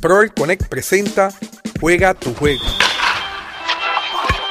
Proel Connect presenta Juega tu juego.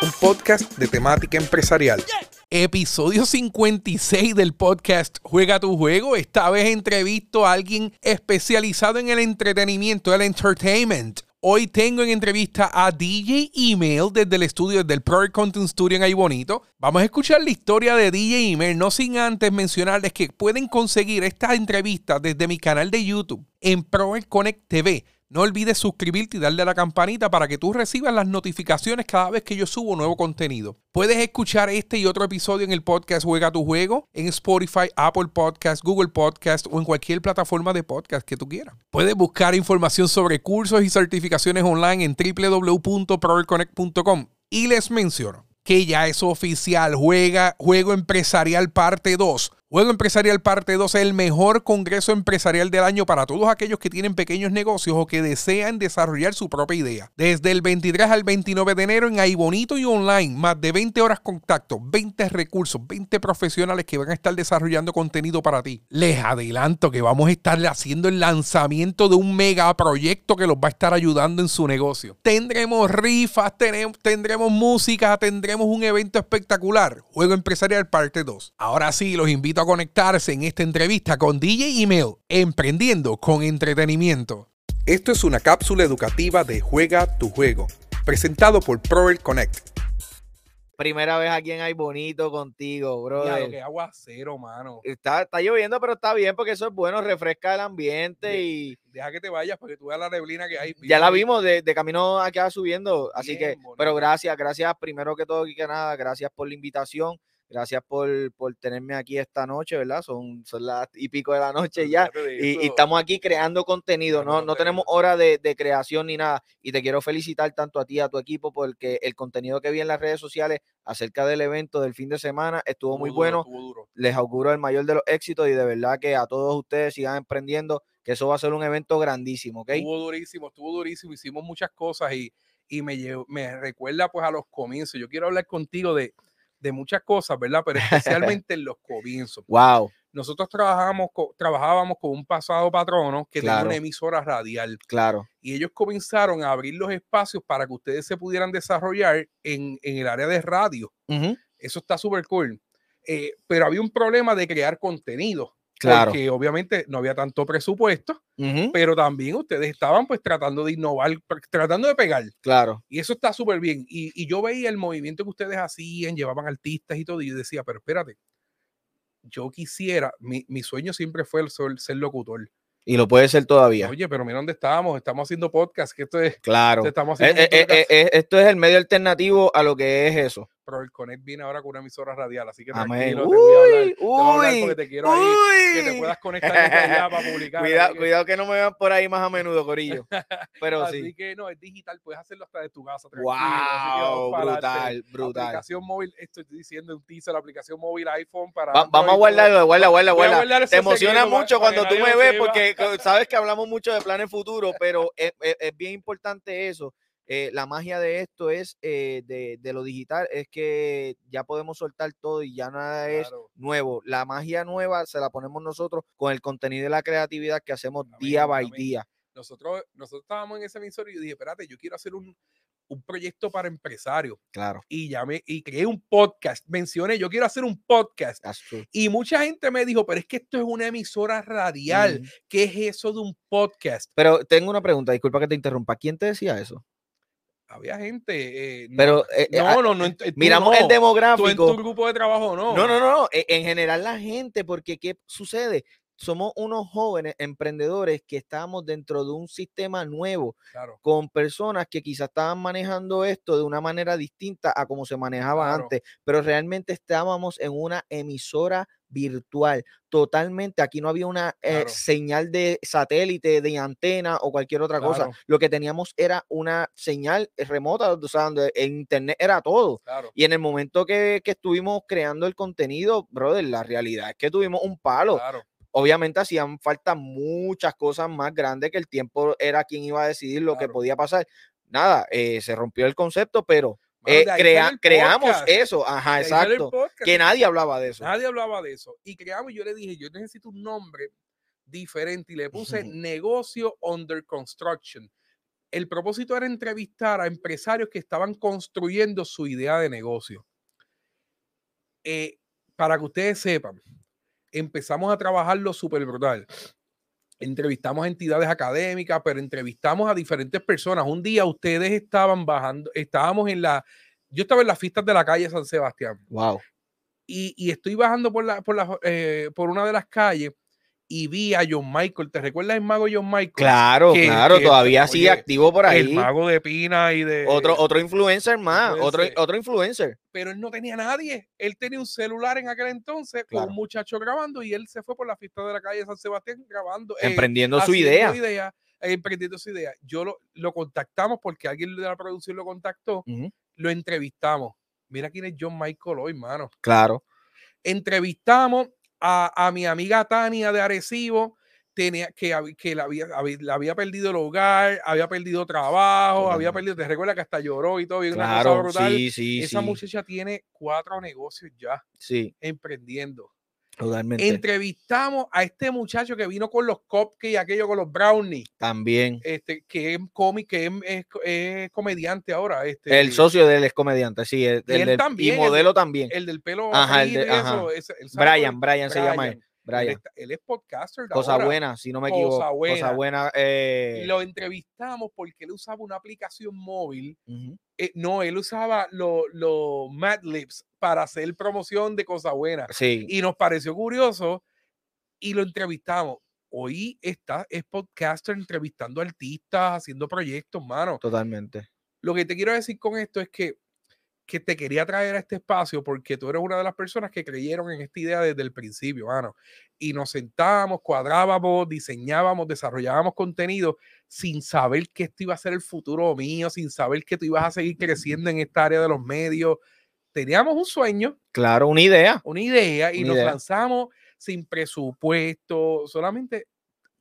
Un podcast de temática empresarial. Episodio 56 del podcast Juega tu juego. Esta vez entrevisto a alguien especializado en el entretenimiento, el entertainment. Hoy tengo en entrevista a DJ Email desde el estudio del Pro Content Studio en Ahí Bonito. Vamos a escuchar la historia de DJ Email, no sin antes mencionarles que pueden conseguir esta entrevista desde mi canal de YouTube en Pro Connect TV. No olvides suscribirte y darle a la campanita para que tú recibas las notificaciones cada vez que yo subo nuevo contenido. Puedes escuchar este y otro episodio en el podcast Juega tu Juego, en Spotify, Apple Podcast, Google Podcast o en cualquier plataforma de podcast que tú quieras. Puedes buscar información sobre cursos y certificaciones online en www.proverconnect.com. Y les menciono que ya es oficial, Juega Juego Empresarial Parte 2 Juego Empresarial Parte 2 es el mejor congreso empresarial del año para todos aquellos que tienen pequeños negocios o que desean desarrollar su propia idea. Desde el 23 al 29 de enero en Bonito y online, más de 20 horas contacto, 20 recursos, 20 profesionales que van a estar desarrollando contenido para ti. Les adelanto que vamos a estar haciendo el lanzamiento de un mega proyecto que los va a estar ayudando en su negocio. Tendremos rifas, tendremos música, tendremos un evento espectacular. Juego Empresarial Parte 2. Ahora sí, los invito a conectarse en esta entrevista con DJ Email, Emprendiendo con Entretenimiento. Esto es una cápsula educativa de Juega tu Juego, presentado por Proel Connect. Primera vez aquí en Ay Bonito contigo, bro. Ya, que aguacero, mano. Está, está lloviendo, pero está bien porque eso es bueno, refresca el ambiente y. Deja que te vayas para que tú veas la neblina que hay. Ya la vimos de, camino acá subiendo. Así que, pero gracias, gracias primero que todo y que nada, gracias por la invitación. Gracias por, tenerme aquí esta noche, ¿verdad? Son, son las y pico de la noche ya. Y, estamos aquí creando contenido, no, no tenemos hora de, creación ni nada. Y te quiero felicitar tanto a ti a tu equipo porque el contenido que vi en las redes sociales acerca del evento del fin de semana estuvo, muy bueno. Les auguro el mayor de los éxitos y de verdad que a todos ustedes sigan emprendiendo, que eso va a ser un evento grandísimo, ¿ok? Estuvo durísimo, estuvo durísimo. Hicimos muchas cosas y, y me, me recuerda pues a los comienzos. Yo quiero hablar contigo de de muchas cosas, ¿verdad? Pero especialmente en los comienzos. Wow. Nosotros trabajábamos con, trabajábamos con un pasado patrono que tenía una emisora radial. Claro. Y ellos comenzaron a abrir los espacios para que ustedes se pudieran desarrollar en, el área de radio. Eso está súper cool. Eh, pero había un problema de crear contenido. Claro. Porque obviamente no había tanto presupuesto, pero también ustedes estaban pues tratando de innovar, tratando de pegar. Claro. Y eso está súper bien. Y, yo veía el movimiento que ustedes hacían, llevaban artistas y todo, y yo decía, pero espérate, yo quisiera, mi, mi sueño siempre fue el ser locutor. Y lo puede ser todavía. Oye, pero mira dónde estamos. Estamos haciendo podcast, que esto es. Claro. Estamos eh, eh, eh, esto es el medio alternativo a lo que es eso. Pero el Connect viene ahora con una emisora radial, así que tranquilo, uy, te voy a hablar, uy, porque te quiero ahí, que te puedas conectar allá para publicar. Cuidado, que... cuidado que no me vean por ahí más a menudo, Corillo. Pero así sí. Así que no, es digital, puedes hacerlo hasta de tu casa. Wow, brutal, brutal. aplicación móvil, estoy diciendo un teaser, la aplicación móvil iPhone para. vamos a guardarlo, guarda, guarda, guarda. Te emociona mucho cuando tú me ves porque sabes que hablamos mucho de planes futuros, pero es bien importante eso eh, la magia de esto es, eh, de, lo digital, es que ya podemos soltar todo y ya nada es nuevo. La magia nueva se la ponemos nosotros con el contenido y la creatividad que hacemos día by día. Nosotros, nosotros estábamos en ese emisor y dije, espérate, yo quiero hacer un, proyecto para empresarios. Claro. Y llamé y creé un podcast. Mencioné, yo quiero hacer un podcast. Y mucha gente me dijo, pero es que esto es una emisora radial. ¿Qué es eso de un podcast? Pero tengo una pregunta, disculpa que te interrumpa. ¿Quién te decía eso? Había gente. Eh, pero eh, eh, no, no, no, miramos el demográfico. en tu grupo de trabajo no. No, no, no. E, en general la gente, porque ¿qué sucede? Somos unos jóvenes emprendedores que estamos dentro de un sistema nuevo, con personas que quizás estaban manejando esto de una manera distinta a como se manejaba antes, pero realmente estábamos en una emisora virtual, totalmente. Aquí no había una eh, señal de satélite, de antena o cualquier otra cosa. Lo que teníamos era una señal remota, o sea, en internet era todo. Y en el momento que, estuvimos creando el contenido, brother, la realidad es que tuvimos un palo. Obviamente hacían falta muchas cosas más grandes que el tiempo era quien iba a decidir lo que podía pasar. Nada, eh, se rompió el concepto, pero eh, creamos eso, ajá, exacto. Que nadie hablaba de eso. Nadie hablaba de eso. Y creamos, yo le dije, yo necesito un nombre diferente y le puse negocio under construction. el propósito era entrevistar a empresarios que estaban construyendo su idea de negocio. Eh, para que ustedes sepan, empezamos a trabajarlo súper brutal. Entrevistamos a entidades académicas, pero entrevistamos a diferentes personas. Un día ustedes estaban bajando, estábamos en la, yo estaba en las fiestas de la calle San Sebastián. Wow. Y, estoy bajando por, la, por, la, eh, por una de las calles y vi a John Michael. ¿Te recuerdas el mago John Michael? Claro, claro, todavía sigue activo por ahí. El mago de Pina y de. Otro, otro influencer más, otro, otro influencer. Pero él no tenía nadie. Él tenía un celular en aquel entonces con un muchacho grabando y él se fue por la fiesta de la calle San Sebastián grabando. Eh, emprendiendo su idea. idea eh, emprendiendo su idea. Yo lo, lo, contactamos porque alguien de la producción lo contactó. Lo entrevistamos. Mira quién es John Michael hoy, mano. Claro. Entrevistamos a, mi amiga Tania de Arecibo, tenía, que, que la, había, había perdido el hogar, había perdido trabajo, había perdido, te recuerda que hasta lloró y todo, y claro, Sí, sí, Esa muchacha tiene cuatro negocios ya sí. emprendiendo. Totalmente. Entrevistamos a este muchacho que vino con los cupcakes y aquello con los brownies. También. Este, que es cómic, que es, comediante ahora. Este, el socio de él es comediante, sí. El, y, también, modelo también. El del pelo. Ajá, el de, Brian, Brian, se llama él. Brian. Él, es podcaster. Cosa buena, si no me equivoco. Cosa buena. Cosa buena eh. Lo entrevistamos porque él usaba una aplicación móvil. Eh, no, él usaba los lo Mad para hacer promoción de Cosa Buena. Sí. Y nos pareció curioso y lo entrevistamos. Hoy está, es podcaster entrevistando artistas, haciendo proyectos, mano. Totalmente. Lo que te quiero decir con esto es que que te quería traer a este espacio porque tú eres una de las personas que creyeron en esta idea desde el principio, mano. Y nos sentábamos, cuadrábamos, diseñábamos, desarrollábamos contenido sin saber que esto iba a ser el futuro mío, sin saber que tú ibas a seguir creciendo en esta área de los medios. Teníamos un sueño. Claro, una idea. Una idea y nos lanzamos sin presupuesto, solamente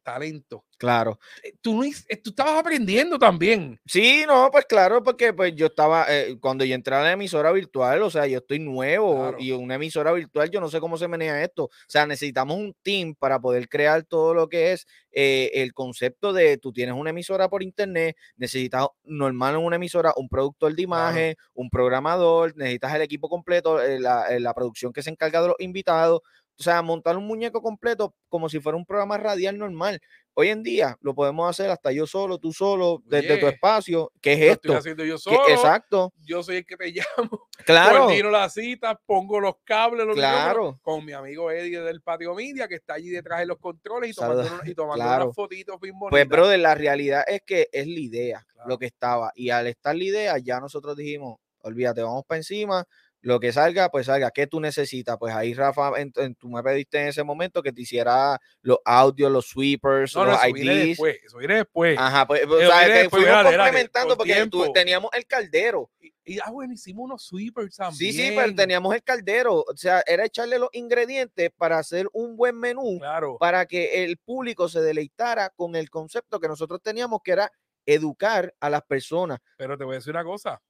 talento. Claro. Eh, tú, eh, tú estabas aprendiendo también. Sí, no, pues claro, porque pues yo estaba, eh, cuando yo entré a la emisora virtual, o sea, yo estoy nuevo y una emisora virtual, yo no sé cómo se maneja esto. O sea, necesitamos un team para poder crear todo lo que es el concepto de tú tienes una emisora por internet, necesitas normal en una emisora un productor de imagen, un programador, necesitas el equipo completo, la, la producción que se encarga de los invitados, o sea, montar un muñeco completo como si fuera un programa radial normal. Hoy en día lo podemos hacer hasta yo solo, tú solo, desde tu espacio. ¿Qué es esto? Estoy haciendo yo solo. exacto. Yo soy el que te llamo. Claro. Coordino la cita, pongo los cables, los claro. con mi amigo Eddie del Patio Media, que está allí detrás de los controles y tomando, y tomando unas fotitos bien bonitas. Pues, brother, la realidad es que es la idea lo que estaba. Y al estar la idea, ya nosotros dijimos, olvídate, vamos para encima, lo que salga, pues salga. ¿Qué tú necesitas? Pues ahí, Rafa, en, tú me pediste en ese momento que te hiciera los audios, los sweepers, los eso IDs. Después, eso viene después. Ajá, pues, o sea, que fuimos complementando porque teníamos el caldero. Y, ah, bueno, hicimos unos sweepers también. Sí, sí, pero teníamos el caldero. O sea, era echarle los ingredientes para hacer un buen menú. Claro. Para que el público se deleitara con el concepto que nosotros teníamos, que era educar a las personas. Pero te voy a decir una cosa,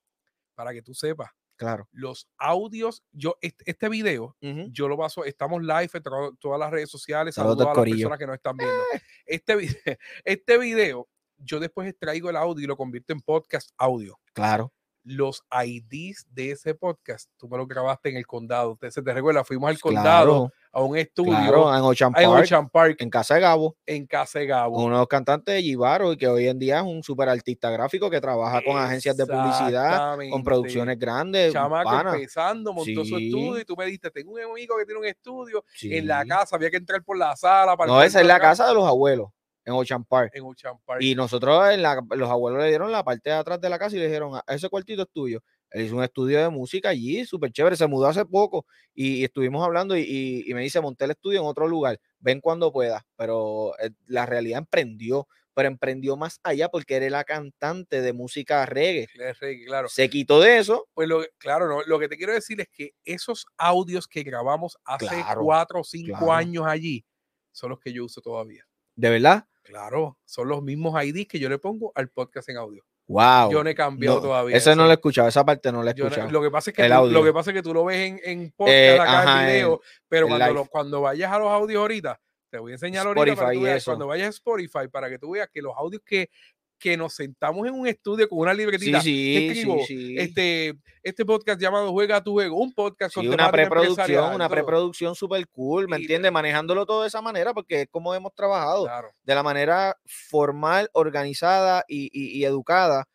para que tú sepas Claro. Los audios, yo, este, video, yo lo paso, estamos live en todas las redes sociales, saludos a las personas que nos están viendo. Eh. Este, este video, yo después extraigo el audio y lo convierto en podcast audio. Claro los IDs de ese podcast, tú me lo grabaste en el condado. Te, se te recuerda, fuimos al condado a un estudio en, Ocean Park, en, Casa de Gabo. En Casa de Gabo. Uno de los cantantes de Givaro y que hoy en día es un super artista gráfico que trabaja con agencias de publicidad, con producciones grandes. Chamaco empezando, montó su estudio y tú me dijiste, tengo un amigo que tiene un estudio en la casa, había que entrar por la sala. Para no, esa es la casa de los abuelos en Ocean Park. En Ocean Park. Y nosotros, en la, los abuelos le dieron la parte de atrás de la casa y le dijeron, ah, ese cuartito es tuyo. Él hizo un estudio de música allí, súper chévere, se mudó hace poco y, estuvimos hablando y, me dice, monté el estudio en otro lugar, ven cuando pueda, pero eh, la realidad emprendió, pero emprendió más allá porque era la cantante de música reggae. reggae claro. Se quitó de eso. Pues lo, claro, no, lo que te quiero decir es que esos audios que grabamos hace cuatro o cinco años allí son los que yo uso todavía. ¿De verdad? Claro, son los mismos IDs que yo le pongo al podcast en audio. Wow. Yo no he cambiado todavía. Ese no lo he escuchado, esa parte no la he escuchado. lo, que pasa es que tú, lo que pasa es que tú lo ves en, en podcast eh, acá en video, pero cuando, cuando vayas a los audios ahorita, te voy a enseñar ahorita para que tú veas, cuando vayas a Spotify para que tú veas que los audios que que nos sentamos en un estudio con una libretita. Sí, sí, Este, este podcast llamado Juega tu juego, un podcast con una preproducción, una preproducción súper cool, ¿me entiendes? Manejándolo todo de esa manera, porque es como hemos trabajado, de la manera formal, organizada y, y educada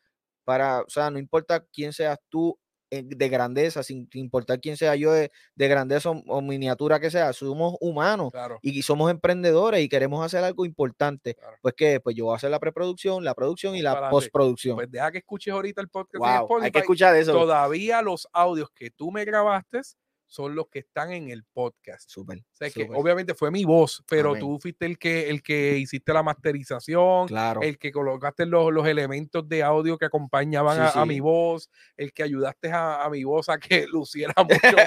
para, o sea, no importa quién seas tú, de grandeza, sin importar quién sea yo de, grandeza o, miniatura que sea, somos humanos y somos emprendedores y queremos hacer algo importante. Pues que, pues yo voy a hacer la preproducción, la producción y la postproducción. Pues deja que escuches ahorita el podcast. hay que escuchar eso. Todavía los audios que tú me grabaste son los que están en el podcast. Súper. O sea, que obviamente fue mi voz, pero tú fuiste el que, el que hiciste la masterización, claro. el que colocaste los, los elementos de audio que acompañaban a, mi voz, el que ayudaste a, mi voz a que luciera mucho,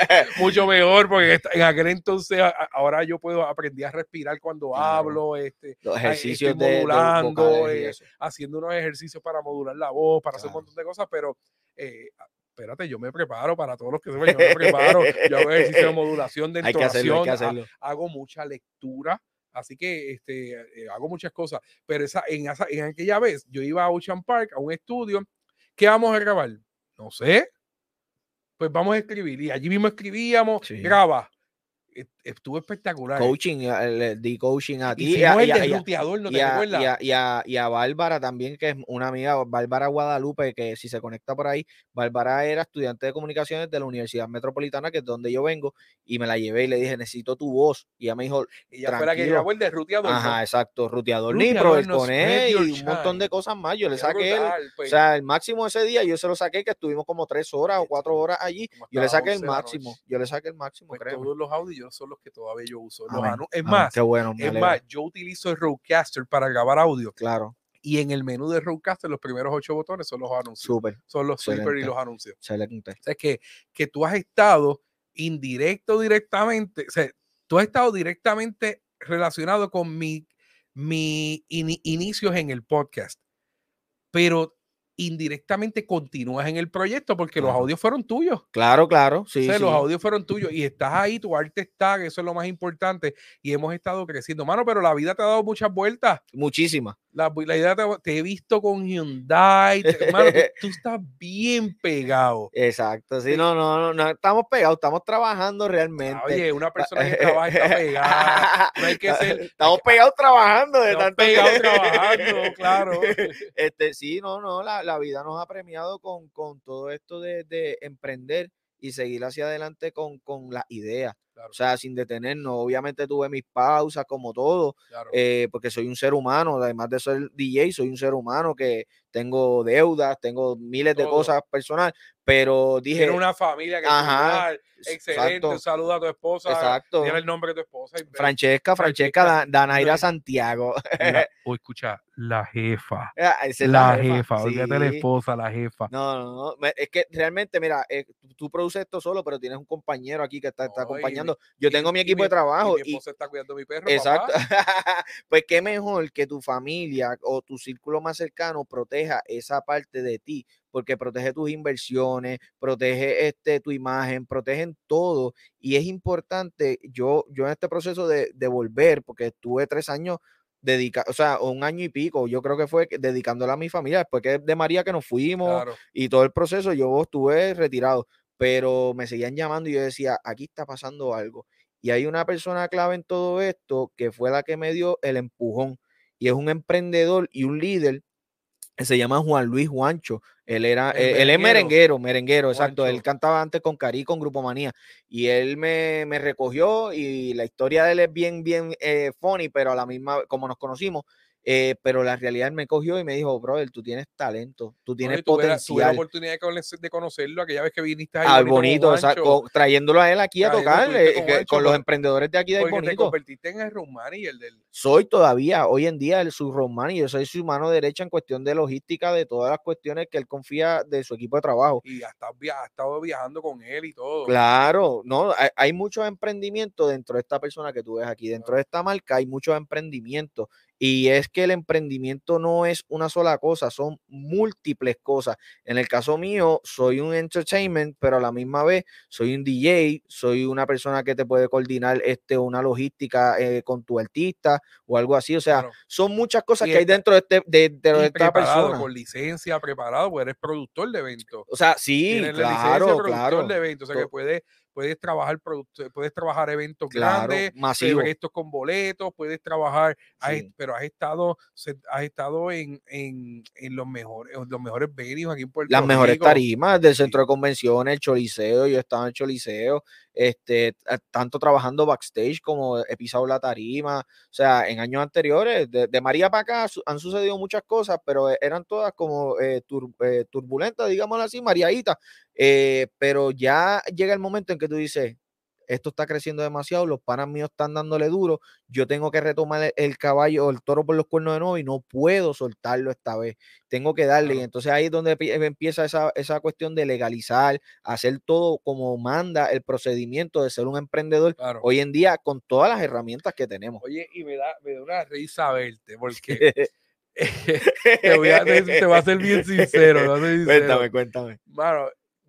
mucho mejor, porque en aquel entonces, ahora yo puedo aprender a respirar cuando hablo, este, los ejercicios de, modulando, eh, haciendo unos ejercicios para modular la voz, para hacer un montón de cosas, pero eh, espérate, yo me preparo para todos los que se yo me preparo, yo hago ejercicio de modulación, de entonación, hago mucha lectura, así que este, eh, hago muchas cosas, pero esa, en, esa, en aquella vez yo iba a Ocean Park, a un estudio, ¿qué vamos a grabar? No sé, pues vamos a escribir, y allí mismo escribíamos, graba, estuvo espectacular. Coaching, di coaching a ti. Y, a, y, ¿no te y, a, y, a, Bárbara también, que es una amiga, Bárbara Guadalupe, que si se conecta por ahí, Bárbara era estudiante de comunicaciones de la Universidad Metropolitana, que es donde yo vengo, y me la llevé y le dije, necesito tu voz. Y ella me dijo, y ya fue la que el de Ruteador. Ajá, exacto, Ruteador Nipro, el Coné y un montón de cosas más. Yo le saqué, el, o pues. sea, el máximo ese día, yo se lo saqué, que estuvimos como tres horas o cuatro horas allí. Yo le saqué el máximo, yo le saqué el máximo, pues Todos los audios son los que todavía yo uso. es más, bueno, es más, yo utilizo el Rodecaster para grabar audio. Claro. Y en el menú de Rodecaster, los primeros ocho botones son los anuncios. Súper. Son los super y los anuncios. Excelente. O sea, que, que tú has estado indirecto, directamente, o sea, tú has estado directamente relacionado con mi, mi inicios en el podcast. Pero indirectamente continúas en el proyecto porque los audios fueron tuyos. Claro, claro. Sí, Los audios fueron tuyos y estás ahí, tu arte está, que eso es lo más importante. Y hemos estado creciendo, mano, pero la vida te ha dado muchas vueltas. Muchísimas. La, la idea te, he visto con Hyundai. hermano, tú, estás bien pegado. Exacto, sí, no, no, no, estamos pegados, estamos trabajando realmente. oye, una persona que trabaja está pegada. No hay que ser. Estamos pegados trabajando de tanto. Pegados trabajando, claro. Este, sí, no, no, la, la vida nos ha premiado con, con todo esto de, de emprender y seguir hacia adelante con, con las ideas. O sea, sin detenernos. Obviamente tuve mis pausas como todo, eh, porque soy un ser humano, además de ser DJ, soy un ser humano que tengo deudas, tengo miles de cosas personal, pero dije... Tiene una familia que ajá, excelente, un saludo a tu esposa, exacto. tiene el nombre de tu esposa. Francesca, Francesca, Danaira Santiago. o escucha, la jefa. Ah, la, jefa, olvídate la esposa, la jefa. No, no, no, es que realmente, mira, eh, tú produces esto solo, pero tienes un compañero aquí que está, está acompañando. Yo tengo mi equipo de trabajo. Y mi esposa está cuidando a mi perro. Exacto. pues qué mejor que tu familia o tu círculo más cercano esa parte de ti, porque protege tus inversiones, protege este, tu imagen, protegen todo. Y es importante, yo, yo en este proceso de, de volver, porque estuve tres años dedicado, o sea, un año y pico, yo creo que fue dedicándola a mi familia, después que de María que nos fuimos y todo el proceso, yo estuve retirado, pero me seguían llamando y yo decía, aquí está pasando algo. Y hay una persona clave en todo esto que fue la que me dio el empujón y es un emprendedor y un líder se llama Juan Luis Juancho. Él era, eh, él, es merenguero, merenguero, exacto. Él cantaba antes con Cari, con Grupo Manía. Y él me, me, recogió y la historia de él es bien, bien eh, funny, pero a la misma, como nos conocimos, eh, pero la realidad me cogió y me dijo, brother, tú tienes talento, tú tienes potencial. Tuve la oportunidad de conocerlo aquella vez que viniste ahí. Ah, bonito, o sea, trayéndolo a él aquí a tocar eh, con, los emprendedores de aquí de bonito. te convertiste en el road manager del... Soy todavía, hoy en día, el, su road manager, soy su mano derecha en cuestión de logística de todas las cuestiones que él confía de su equipo de trabajo. Y ha estado, viajando con él y todo. Claro, no, hay, hay muchos emprendimientos dentro de esta persona que tú ves aquí, dentro de esta marca hay muchos emprendimientos Y es que el emprendimiento no es una sola cosa, son múltiples cosas. En el caso mío, soy un entertainment, pero a la misma vez soy un DJ, soy una persona que te puede coordinar este, una logística eh, con tu artista o algo así. O sea, son muchas cosas que hay dentro de, este, de, de, esta persona. Con licencia, preparado, pues eres productor de eventos. O sea, sí, claro, claro. de eventos, o sea que puedes puedes trabajar puedes trabajar eventos grandes, eventos con boletos, puedes trabajar, pero has estado, has estado en, en, en los mejores, los mejores venues aquí en Puerto Las mejores tarimas del centro de convenciones, el Choliseo, yo estaba en el Choliseo, este, tanto trabajando backstage como he pisado la tarima, o sea, en años anteriores, de, María para acá han sucedido muchas cosas, pero eran todas como eh, eh, turbulentas, digámoslo así, mariaditas, eh, pero ya llega el momento en que tú dices, esto está creciendo demasiado, los panas míos están dándole duro, yo tengo que retomar el, caballo o el toro por los cuernos de nuevo y no puedo soltarlo esta vez, tengo que darle. Y entonces ahí es donde empieza esa, esa, cuestión de legalizar, hacer todo como manda el procedimiento de ser un emprendedor hoy en día con todas las herramientas que tenemos. Oye, y me da, me da una risa verte, porque... te, voy a, te, voy a ser bien sincero. Cuéntame, cuéntame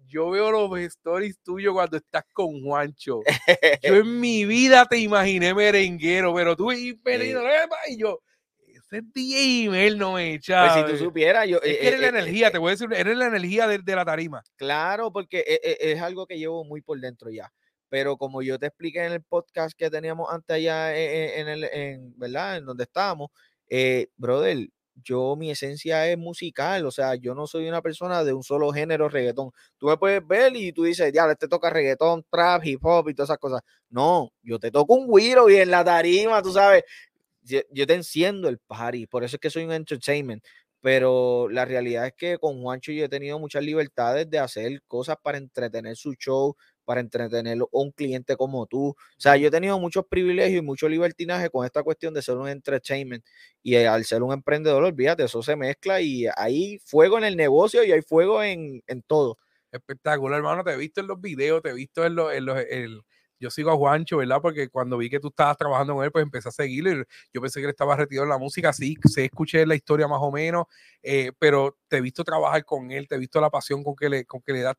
yo veo los stories tuyos cuando estás con Juancho. Yo en mi vida te imaginé merenguero, pero tú y y yo, ese DJ él no me echa. Pues si tú supieras, yo. Es que eres la energía, te voy a decir, eres la energía de, la tarima. Claro, porque e, e, es, algo que llevo muy por dentro ya. Pero como yo te expliqué en el podcast que teníamos antes allá e, en, el, en, ¿verdad? En donde estábamos, eh, brother, yo mi esencia es musical, o sea, yo no soy una persona de un solo género reggaetón. Tú me puedes ver y tú dices, ya, te toca reggaetón, trap, hip hop y todas esas cosas. No, yo te toco un güiro y en la tarima, tú sabes, yo, te enciendo el party, por eso es que soy un entertainment. Pero la realidad es que con Juancho yo he tenido muchas libertades de hacer cosas para entretener su show, para entretener a un cliente como tú. O sea, yo he tenido muchos privilegios y mucho libertinaje con esta cuestión de ser un entertainment. Y eh, al ser un emprendedor, olvídate, eso se mezcla y hay fuego en el negocio y hay fuego en, en todo. Espectacular, hermano. Te he visto en los videos, te he visto en los, en los, yo sigo a Juancho, ¿verdad? Porque cuando vi que tú estabas trabajando con él, pues empecé a seguirlo. yo pensé que él estaba retirado en la música. Sí, se escuché la historia más o menos, eh, pero te he visto trabajar con él, te he visto la pasión con que le, con que le das.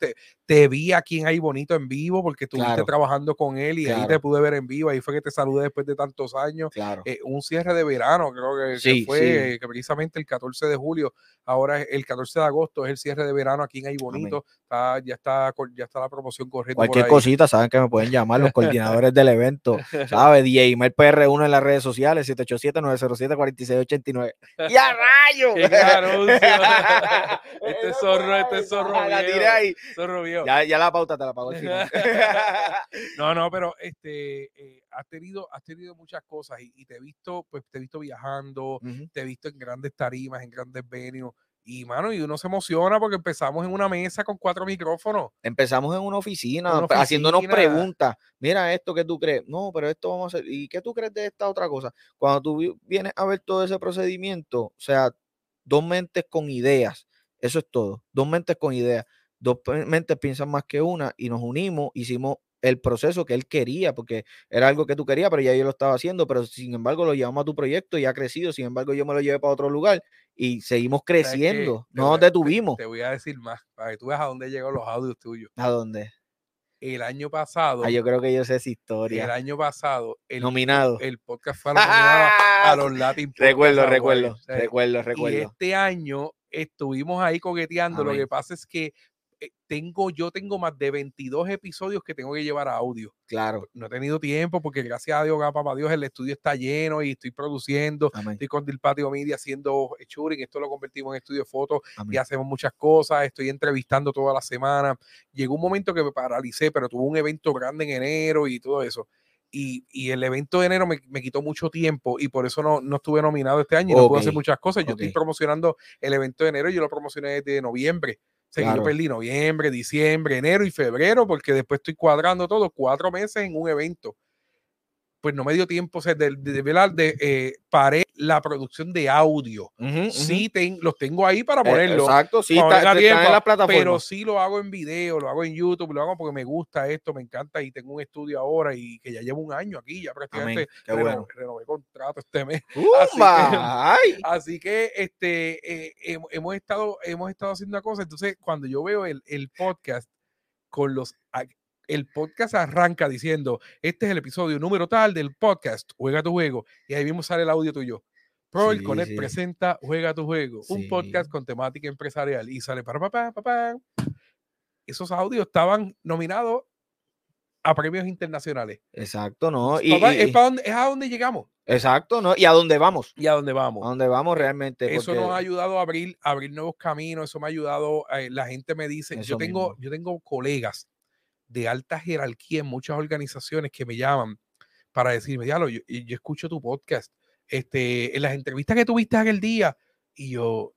Te, vi aquí en Ahí Bonito en vivo, porque estuviste trabajando con él y ahí te pude ver en vivo. Ahí fue que te saludé después de tantos años. Claro. Eh, un cierre de verano, creo que, fue que precisamente el 14 de julio. Ahora el 14 de agosto es el cierre de verano aquí en Ahí Bonito. Está, ya, está, ya está la promoción corriendo. Cualquier cosita, saben que me pueden llamar los coordinadores del evento. ¿Sabes? DJ PR1 en las redes sociales, 787-907-4689. ¡Y a rayo! este zorro, este zorro. La tiré ahí. Zorro viejo. Ya, ya la pauta te la pago no, no, pero este, eh, has, tenido, has tenido muchas cosas y, te he visto, pues te he visto viajando, te he visto en grandes tarimas, en grandes venues. Y, mano, y uno se emociona porque empezamos en una mesa con cuatro micrófonos. Empezamos en una oficina, haciéndonos preguntas. Mira esto que tú crees. No, pero esto vamos a hacer. ¿Y qué tú crees de esta otra cosa? Cuando tú vienes a ver todo ese procedimiento, o sea, dos mentes con ideas. Eso es todo. Dos mentes con ideas. Dos mentes piensan más que una y nos unimos, hicimos el proceso que él quería, porque era algo que tú querías, pero ya yo lo estaba haciendo, pero sin embargo lo llevamos a tu proyecto y ha crecido, sin embargo yo me lo llevé para otro lugar y seguimos creciendo, no nos detuvimos. Te, voy a decir más, para que tú veas a dónde llegan los audios tuyos. ¿A dónde? El año pasado. Ah, yo creo que yo sé esa historia. El año pasado. El, Nominado. El podcast fue a los Latin Recuerdo, recuerdo, recuerdo, recuerdo. Y este año estuvimos ahí coqueteando. Lo que pasa es que tengo, yo tengo más de 22 episodios que tengo que llevar a audio. Claro. No he tenido tiempo porque gracias a Dios, papá Dios, el estudio está lleno y estoy produciendo. Estoy con Patio Media haciendo shooting. Esto lo convertimos en estudio de fotos y hacemos muchas cosas. Estoy entrevistando toda la semana. Llegó un momento que me paralicé, pero tuve un evento grande en enero y todo eso. Y, y, el evento de enero me, me, quitó mucho tiempo y por eso no, no estuve nominado este año y no pude hacer muchas cosas. Yo estoy promocionando el evento de enero y yo lo promocioné desde noviembre. O yo perdí noviembre, diciembre, enero y febrero porque después estoy cuadrando todo, cuatro meses en un evento. Pues no me dio tiempo, o sea, de, de, de, de eh, paré la producción de audio. sí, los tengo ahí para eh, ponerlo. exacto, sí, está, en la plataforma. Pero sí lo hago en video, lo hago en YouTube, lo hago porque me gusta esto, me encanta y tengo un estudio ahora y que ya llevo un año aquí, ya prácticamente renové, renové, contrato este mes. Así que, este, eh, hemos, estado, hemos estado haciendo cosas. Entonces, cuando yo veo el, el podcast con los el podcast arranca diciendo, este es el episodio número tal del podcast, Juega tu juego, y ahí mismo sale el audio tuyo. Pro sí, Connect presenta Juega tu juego, un podcast con temática empresarial, y sale para papá, papá. Esos audios estaban nominados a premios internacionales. Exacto, ¿no? Y, es, a donde llegamos. Exacto, ¿no? Y a dónde vamos. Y a dónde vamos. A dónde vamos realmente. Eso nos ha ayudado a abrir, abrir nuevos caminos, eso me ha ayudado, eh, la gente me dice, yo tengo, yo tengo colegas de alta jerarquía en muchas organizaciones que me llaman para decirme, diablo, yo, yo escucho tu podcast, este, en las entrevistas que tuviste aquel día, y yo,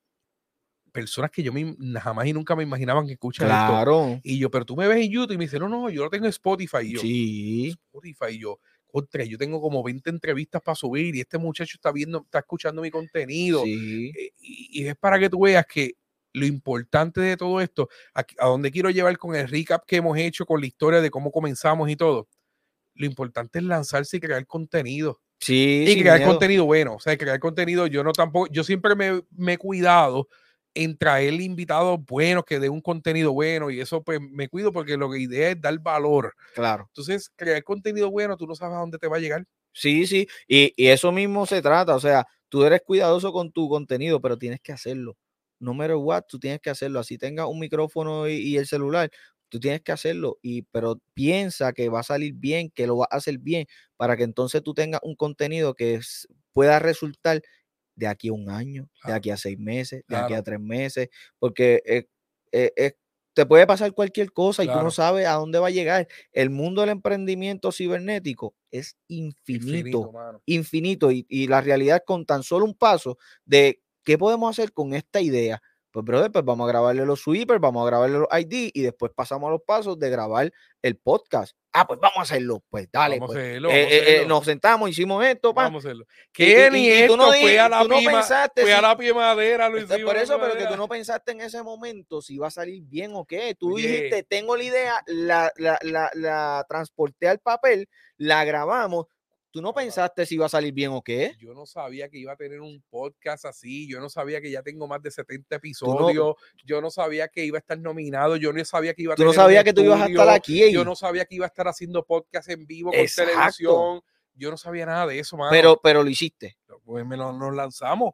personas que yo jamás y nunca me imaginaban que escuchan claro. Y yo, pero tú me ves en YouTube y me dicen, no, no, yo lo tengo en Spotify. Y yo, sí. Spotify. Y yo, contra, yo tengo como 20 entrevistas para subir y este muchacho está viendo, está escuchando mi contenido. Sí. Eh, y, es para que tú veas que lo importante de todo esto, a, a, donde quiero llevar con el recap que hemos hecho, con la historia de cómo comenzamos y todo, lo importante es lanzarse y crear contenido. Sí, y crear contenido bueno, o sea, crear contenido, yo no tampoco, yo siempre me, me he cuidado en traer invitados buenos que dé un contenido bueno y eso pues me cuido porque lo que idea es dar valor. Claro. Entonces, crear contenido bueno, tú no sabes a dónde te va a llegar. Sí, sí, y, y eso mismo se trata, o sea, tú eres cuidadoso con tu contenido, pero tienes que hacerlo no matter what, tú tienes que hacerlo. Así tenga un micrófono y, el celular, tú tienes que hacerlo. Y, pero piensa que va a salir bien, que lo va a hacer bien, para que entonces tú tengas un contenido que pueda resultar de aquí a un año, de aquí a seis meses, de aquí a tres meses, porque te puede pasar cualquier cosa y tú no sabes a dónde va a llegar. El mundo del emprendimiento cibernético es infinito, infinito, y, y, la realidad es con tan solo un paso de ¿qué podemos hacer con esta idea? Pues, brother, pues vamos a grabarle los sweepers, vamos a grabarle los ID y después pasamos a los pasos de grabar el podcast. Ah, pues vamos a hacerlo. Pues dale. Vamos pues. hacerlo, eh, eh, nos sentamos, hicimos esto. Vamos a hacerlo. ¿Qué ni esto? no, fue a la, pie, pensaste fue a la pie madera, lo hicimos. Por eso, pero que tú no pensaste en ese momento si iba a salir bien o qué. Tú dijiste, tengo la idea, la, la, la, la transporté al papel, la grabamos, ¿Tú no pensaste si iba a salir bien o qué? Yo no sabía que iba a tener un podcast así, yo no sabía que ya tengo más de 70 episodios, yo no sabía que iba a estar nominado, yo no sabía que iba a Tú no sabías que tú ibas a estar aquí. Yo no sabía que iba a estar haciendo podcast en vivo con televisión. Yo no sabía nada de eso, mano. Pero, pero lo hiciste. Pues me lo, nos lanzamos.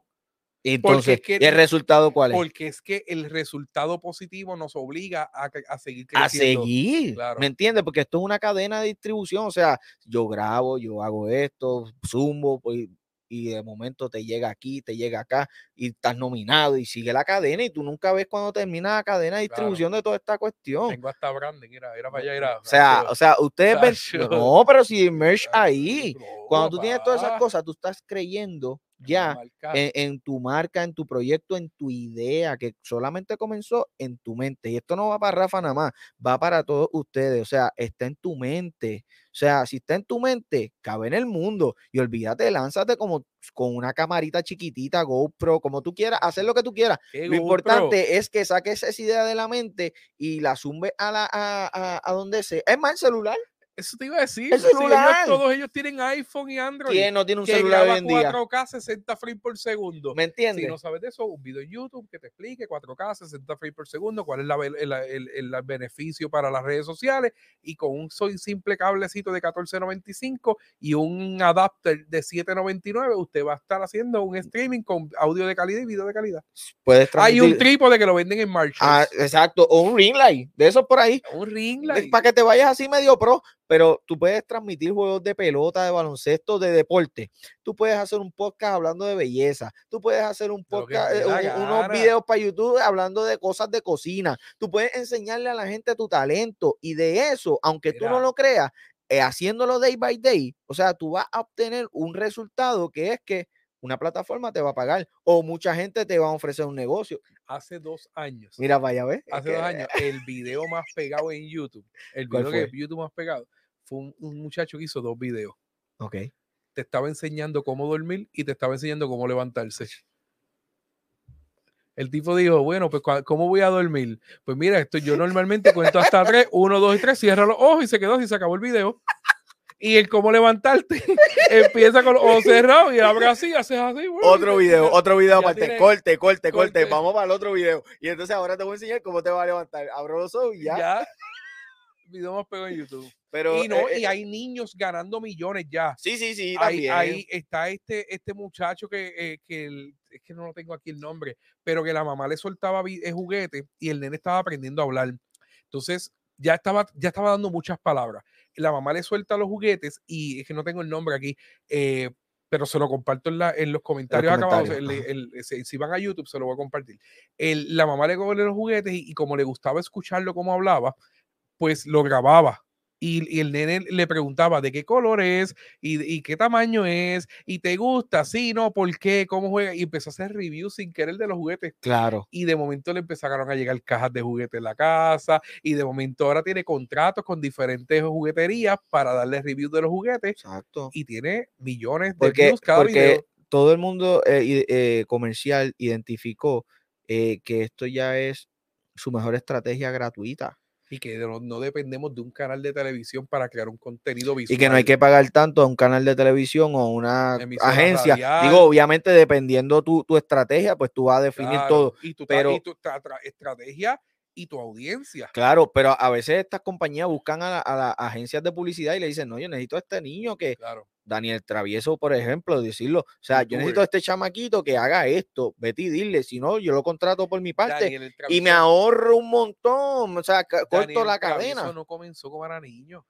Entonces, ¿y el resultado cuál es? Porque es que el resultado positivo nos obliga a, a seguir creciendo. A seguir, ¿me entiendes? Porque esto es una cadena de distribución, o sea, yo grabo, yo hago esto, zumbo, pues, y de momento te llega aquí, te llega acá, y estás nominado, y sigue la cadena, y tú nunca ves cuando termina la cadena de distribución de toda esta cuestión. Tengo hasta branding, era, era para allá, era. O sea, o sea, ustedes ven, no, pero si merch ahí, cuando tú tienes todas esas cosas, tú estás creyendo ya en, tu marca, en tu proyecto, en tu idea, que solamente comenzó en tu mente. Y esto no va para Rafa nada más, va para todos ustedes. O sea, está en tu mente. O sea, si está en tu mente, cabe en el mundo. Y olvídate, lánzate como con una camarita chiquitita, GoPro, como tú quieras, hacer lo que tú quieras. Lo importante es que saques esa idea de la mente y la zumbe a, la, a, a, a donde sea. Es más, el celular. Eso te iba a decir. El celular. todos ellos tienen iPhone y Android. ¿Quién no tiene un celular hoy en día? 4K 60 frames por segundo. ¿Me entiendes? Si no sabes de eso, un video en YouTube que te explique 4K 60 frames por segundo, cuál es la, el, el, el, beneficio para las redes sociales y con un simple cablecito de 14.95 y un adapter de 7.99, usted va a estar haciendo un streaming con audio de calidad y video de calidad. Puedes Hay un trípode que lo venden en Marshall. Ah, exacto, o un ring light, de esos por ahí. Un ring light. Para que te vayas así medio pro pero tú puedes transmitir juegos de pelota, de baloncesto, de deporte. Tú puedes hacer un podcast hablando de belleza. Tú puedes hacer un podcast, eh, unos videos para YouTube hablando de cosas de cocina. Tú puedes enseñarle a la gente tu talento y de eso, aunque tú no lo creas, eh, haciéndolo day by day, o sea, tú vas a obtener un resultado que es que una plataforma te va a pagar o mucha gente te va a ofrecer un negocio. Hace dos años. Mira, vaya, ¿ves? Hace dos años, el video más pegado en YouTube, el video que YouTube más pegado, fue un, muchacho que hizo dos videos. Ok. te estaba enseñando cómo dormir y te estaba enseñando cómo levantarse. El tipo dijo, bueno, pues ¿cómo voy a dormir? Pues mira, esto yo normalmente cuento hasta tres, uno, dos y tres, cierra los ojos y se quedó así, se acabó el video. Y el cómo levantarte empieza con los ojos cerrados y abre así, haces así. otro video, otro video aparte. Corte, corte, corte, Vamos para el otro video. Y entonces ahora te voy a enseñar cómo te va a levantar. Abro los ojos y ya. Ya. Video más pegado en YouTube. Pero, y, no, eh, y eh, hay niños ganando millones ya. Sí, sí, sí. Ahí, ahí está este, este muchacho que, eh, que es que no lo tengo aquí el nombre, pero que la mamá le soltaba el juguete y el nene estaba aprendiendo a hablar. Entonces, ya estaba, ya estaba dando muchas palabras. La mamá le suelta los juguetes y es que no tengo el nombre aquí, pero se lo comparto en, la, en los comentarios, acabados. si, van a YouTube, se lo voy a compartir. la mamá le coge los juguetes y, y, como le gustaba escucharlo como hablaba, pues lo grababa y, el nene le preguntaba de qué color es y, qué tamaño es y te gusta, sí, no, por qué, cómo juega y empezó a hacer reviews sin querer de los juguetes. Claro. Y de momento le empezaron a llegar cajas de juguetes en la casa y de momento ahora tiene contratos con diferentes jugueterías para darle reviews de los juguetes. Exacto. Y tiene millones de views cada porque Todo el mundo eh, eh, comercial identificó eh, que esto ya es su mejor estrategia gratuita y que no, dependemos de un canal de televisión para crear un contenido visual. Y que no hay que pagar tanto a un canal de televisión o una agencia. Digo, obviamente, dependiendo tu, tu estrategia, pues tú vas a definir todo. Y tu, pero, y tu estrategia y tu audiencia. Claro, pero a veces estas compañías buscan a, las agencias de publicidad y le dicen, no, yo necesito a este niño que, Daniel Travieso, por ejemplo, decirlo, o sea, yo necesito a este chamaquito que haga esto, vete y dile, si no, yo lo contrato por mi parte y me ahorro un montón, o sea, corto la cadena. Eso no comenzó como era niño.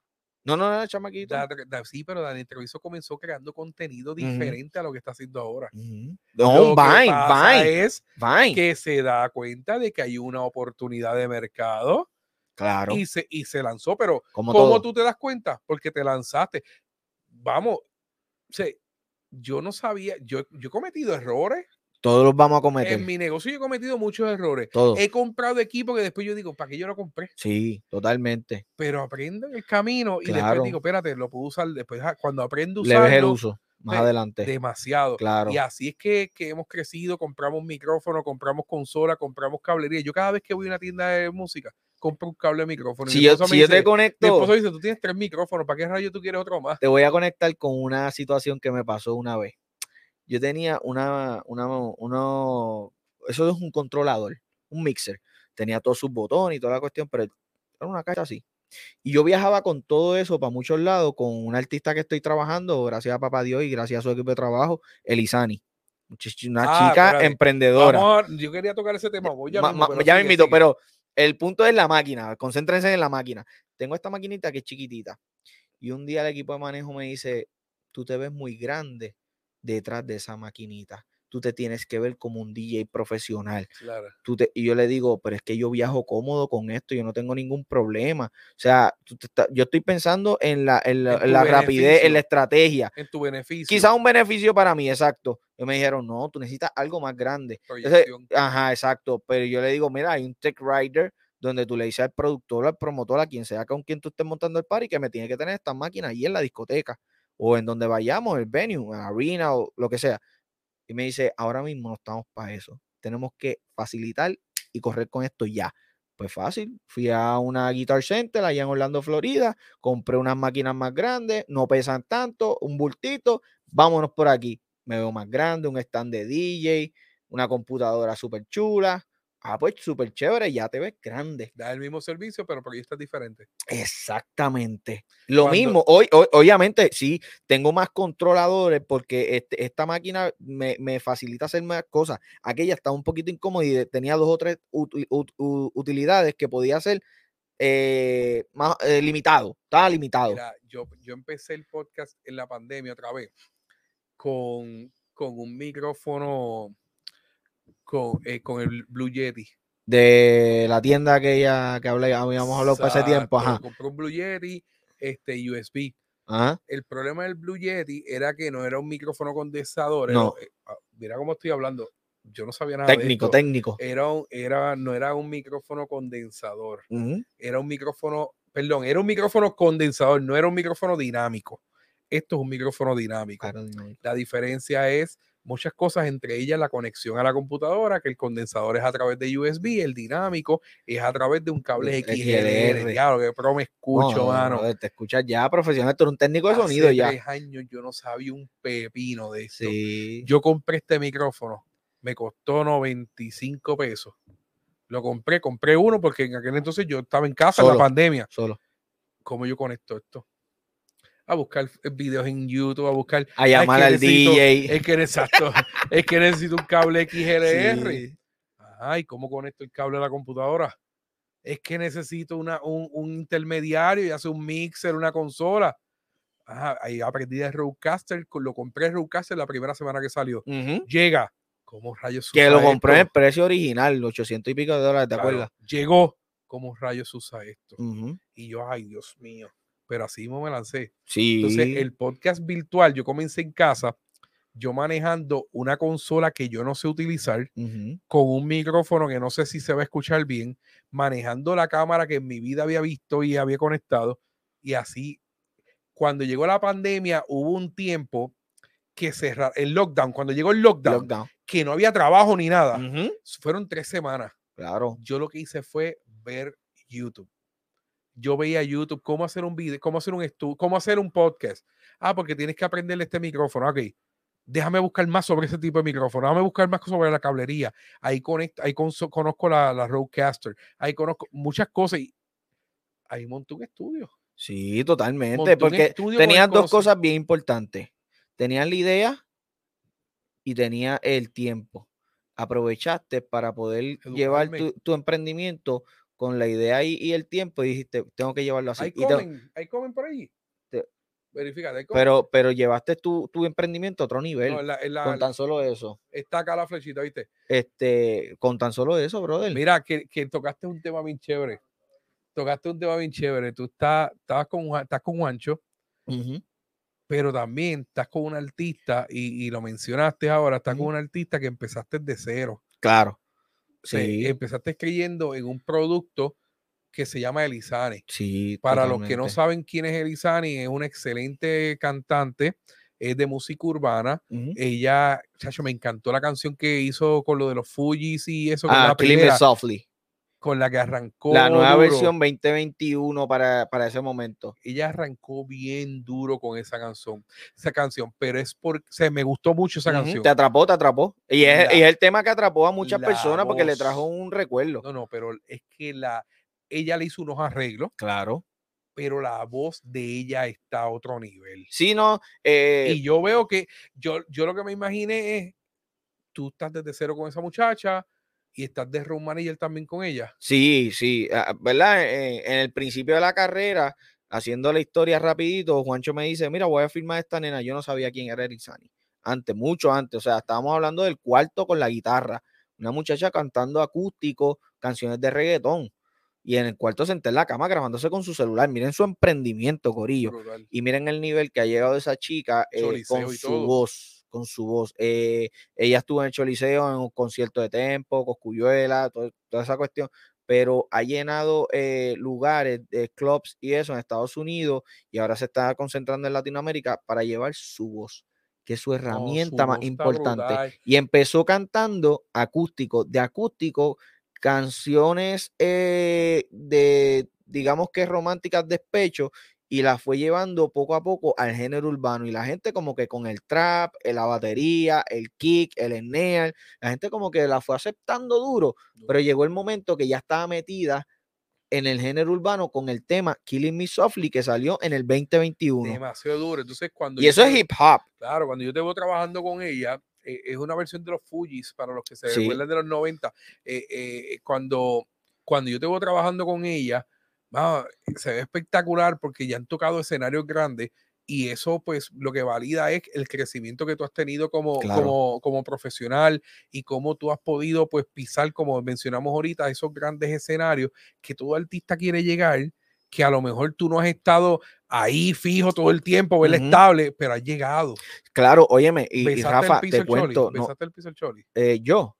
No, no, no, chamaquito. sí, pero Daniel Treviso comenzó creando contenido diferente a lo que está haciendo ahora. No, Vine, Vine. Es que se da cuenta de que hay una oportunidad de mercado. Claro. Y se, y se lanzó, pero ¿cómo tú te das cuenta? Porque te lanzaste. Vamos, o yo no sabía, yo, yo he cometido errores todos los vamos a cometer. En mi negocio yo he cometido muchos errores. He comprado equipo que después yo digo, ¿para qué yo lo compré? Sí, totalmente. Pero aprendo en el camino y después digo, espérate, lo puedo usar después. Cuando aprendo a usarlo. Le ves el uso más pues, adelante. Demasiado. Claro. Y así es que, que, hemos crecido, compramos micrófono, compramos consola, compramos cablería. Yo cada vez que voy a una tienda de música, compro un cable de micrófono. Si, yo, si te conecto. Mi esposo dice, tú tienes tres micrófonos, ¿para qué rayo tú quieres otro más? Te voy a conectar con una situación que me pasó una vez yo tenía una, una, uno, eso es un controlador, un mixer. Tenía todos sus botones y toda la cuestión, pero era una caja así. Y yo viajaba con todo eso para muchos lados, con un artista que estoy trabajando, gracias a Papá Dios y gracias a su equipo de trabajo, Elizani. Una ah, chica emprendedora. yo quería tocar ese tema. ya, me invito, pero el punto es la máquina. Concéntrense en la máquina. Tengo esta maquinita que es chiquitita. Y un día el equipo de manejo me dice, tú te ves muy grande detrás de esa maquinita. Tú te tienes que ver como un DJ profesional. Claro. Tú te, y yo le digo, pero es que yo viajo cómodo con esto, yo no tengo ningún problema. O sea, yo estoy pensando en la, en la, rapidez, en la estrategia. En tu beneficio. Quizás un beneficio para mí, exacto. Yo me dijeron, no, tú necesitas algo más grande. ajá, exacto. Pero yo le digo, mira, hay un tech rider donde tú le dices al productor, al promotor, a quien sea con quien tú estés montando el party, que me tiene que tener esta máquina ahí en la discoteca o en donde vayamos, el venue, la arena o lo que sea. Y me dice, ahora mismo no estamos para eso. Tenemos que facilitar y correr con esto ya. Pues fácil, fui a una Guitar Center allá en Orlando, Florida, compré unas máquinas más grandes, no pesan tanto, un bultito, vámonos por aquí. Me veo más grande, un stand de DJ, una computadora súper chula, Ah, pues súper chévere, ya te ves grande. Da el mismo servicio, pero por ahí está diferente. Exactamente. Lo mismo, hoy, obviamente, sí, tengo más controladores porque este, esta máquina me, facilita hacer más cosas. Aquella está un poquito incómoda y tenía dos o tres utilidades que podía hacer eh, más eh, limitado. Estaba limitado. yo, yo empecé el podcast en la pandemia otra vez con, con un micrófono con, eh, con el Blue Yeti. De la tienda que ya que hablé, habíamos hablado para ese tiempo. Ajá. Compré un Blue Yeti este, USB. Ajá. El problema del Blue Yeti era que no era un micrófono condensador. No. Eh, ah, mira cómo estoy hablando. Yo no sabía nada. Técnico, de técnico. Era, era, no era un micrófono condensador. Era un micrófono, perdón, era un micrófono condensador, no era un micrófono dinámico. Esto es un micrófono dinámico. La diferencia es muchas cosas, entre ellas la conexión a la computadora, que el condensador es a través de USB, el dinámico es a través de un cable XLR. Claro, que pero me escucho, mano. te escuchas ya profesional, tú eres un técnico de sonido ya. tres años yo no sabía un pepino de esto. Yo compré este micrófono, me costó 95 pesos. Lo compré, compré uno porque en aquel entonces yo estaba en casa en la pandemia. Solo. ¿Cómo yo conecto esto? A buscar videos en YouTube, a buscar. A llamar al DJ. Es que, exacto, es que necesito un cable XLR. Ay, ¿cómo conecto el cable a la computadora? Es que necesito una, un, intermediario y hace un mixer, una consola. ahí aprendí de Rodecaster, lo compré en Rodecaster la primera semana que salió. Llega. ¿Cómo rayos Que lo compré en el precio original, 800 y pico de dólares, ¿te acuerdas? Llegó. ¿Cómo rayos usa esto? Y yo, ay, Dios mío pero así mismo me lancé. Sí. Entonces, el podcast virtual, yo comencé en casa, yo manejando una consola que yo no sé utilizar, con un micrófono que no sé si se va a escuchar bien, manejando la cámara que en mi vida había visto y había conectado, y así, cuando llegó la pandemia, hubo un tiempo que cerrar, el lockdown, cuando llegó el lockdown, que no había trabajo ni nada, fueron tres semanas. Claro. Yo lo que hice fue ver YouTube yo veía YouTube cómo hacer un video, cómo hacer un estudio, cómo hacer un podcast. Ah, porque tienes que aprenderle este micrófono. Ok, déjame buscar más sobre ese tipo de micrófono, déjame buscar más sobre la cablería. Ahí, conecto, ahí conozco la, la Rodecaster, ahí conozco muchas cosas y ahí monté un estudio. Sí, totalmente, porque tenían dos cosas bien importantes. Tenían la idea y tenía el tiempo. Aprovechaste para poder llevar tu, tu, emprendimiento con la idea y, el tiempo y dijiste, tengo que llevarlo así. Hay comen, hay comen por ahí. Verifica, pero, pero llevaste tu, emprendimiento a otro nivel. con tan solo eso. Está acá la flechita, ¿viste? Este, con tan solo eso, brother. Mira, que, tocaste un tema bien chévere. Tocaste un tema bien chévere. Tú estás, estás, con, estás con Juancho, pero también estás con un artista, y, lo mencionaste ahora, estás con un artista que empezaste de cero. Claro. Sí. empezaste escribiendo en un producto que se llama Elizani. Sí, Para los que no saben quién es Elizani, es una excelente cantante, es de música urbana. Ella, chacho, me encantó la canción que hizo con lo de los Fujis y eso. Ah, la Softly con la que arrancó. La nueva versión 2021 para, para, ese momento. Ella arrancó bien duro con esa canción, esa canción, pero es porque se me gustó mucho esa canción. Te atrapó, te atrapó. Y es, el tema que atrapó a muchas personas porque le trajo un recuerdo. No, no, pero es que la, ella le hizo unos arreglos. Claro. Pero la voz de ella está a otro nivel. Sí, no. Eh y yo veo que, yo, yo lo que me imaginé es, tú estás desde cero con esa muchacha, y estás de road manager también con ella. Sí, sí, ah, ¿verdad? Eh, en, el principio de la carrera, haciendo la historia rapidito, Juancho me dice, mira, voy a firmar a esta nena, yo no sabía quién era Erizani. Antes, mucho antes, o sea, estábamos hablando del cuarto con la guitarra, una muchacha cantando acústico, canciones de reggaetón. Y en el cuarto senté en la cama grabándose con su celular. Miren su emprendimiento, Corillo. Y miren el nivel que ha llegado esa chica eh, con su voz con su voz. Eh, ella estuvo en el Choliseo en un concierto de Tempo, Coscuyuela, toda esa cuestión, pero ha llenado eh, lugares, de clubs y eso en Estados Unidos y ahora se está concentrando en Latinoamérica para llevar su voz que es su herramienta más importante. Y empezó cantando acústico, de acústico, canciones eh, de, digamos que románticas despecho y la fue llevando poco a poco al género urbano. Y la gente como que con el trap, eh, la batería, el kick, el snare, la gente como que la fue aceptando duro, pero llegó el momento que ya estaba metida en el género urbano con el tema Killing Me Softly que salió en el 2021. Demasiado duro. Entonces, cuando y eso es hip hop. Claro, cuando yo te voy trabajando con ella, eh, es una versión de los Fujis, para los que se recuerdan de los 90. Eh, cuando, cuando yo te voy trabajando con ella, se ve espectacular porque ya han tocado escenarios grandes y eso pues lo que valida es el crecimiento que tú has tenido como, como, como, profesional y cómo tú has podido pues pisar, como mencionamos ahorita, esos grandes escenarios que todo artista quiere llegar, que a lo mejor tú no has estado ahí fijo todo el tiempo, el estable, pero has llegado. Claro, óyeme, y, Rafa, te cuento. el piso del Choli? Eh, yo,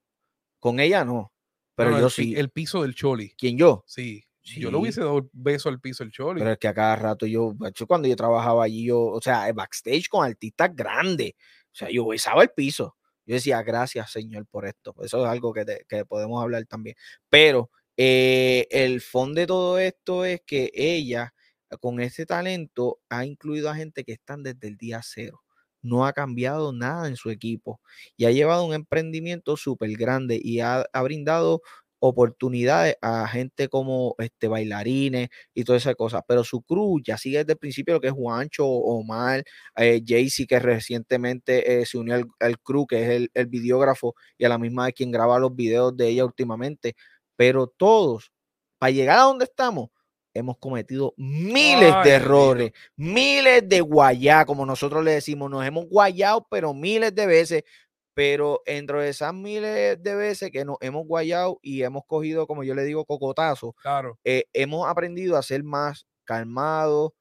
con ella no, pero yo sí. El piso del Choli. ¿Quién yo? Sí Yo le hubiese dado beso al piso el Choli. Pero es que a cada rato yo, cuando yo trabajaba allí, yo, o sea, backstage con artistas grandes, o sea, yo besaba el piso. Yo decía, gracias, Señor, por esto. Eso es algo que, que podemos hablar también. Pero eh, el fondo de todo esto es que ella, con ese talento, ha incluido a gente que están desde el día cero. No ha cambiado nada en su equipo y ha llevado un emprendimiento súper grande y ha, brindado oportunidades a gente como este, bailarines y todas esas cosas, pero su crew ya sigue desde el principio lo que es Juancho, Omar, eh, Jaycee, que recientemente eh, se unió al, al, crew, que es el, el, videógrafo y a la misma de quien graba los videos de ella últimamente, pero todos, para llegar a donde estamos, hemos cometido miles de errores, miles de guayá, como nosotros le decimos, nos hemos guayado, pero miles de veces, pero entre esas miles de veces que nos hemos guayado y hemos cogido, como yo le digo, cocotazo, claro. Eh, hemos aprendido a ser más calmados,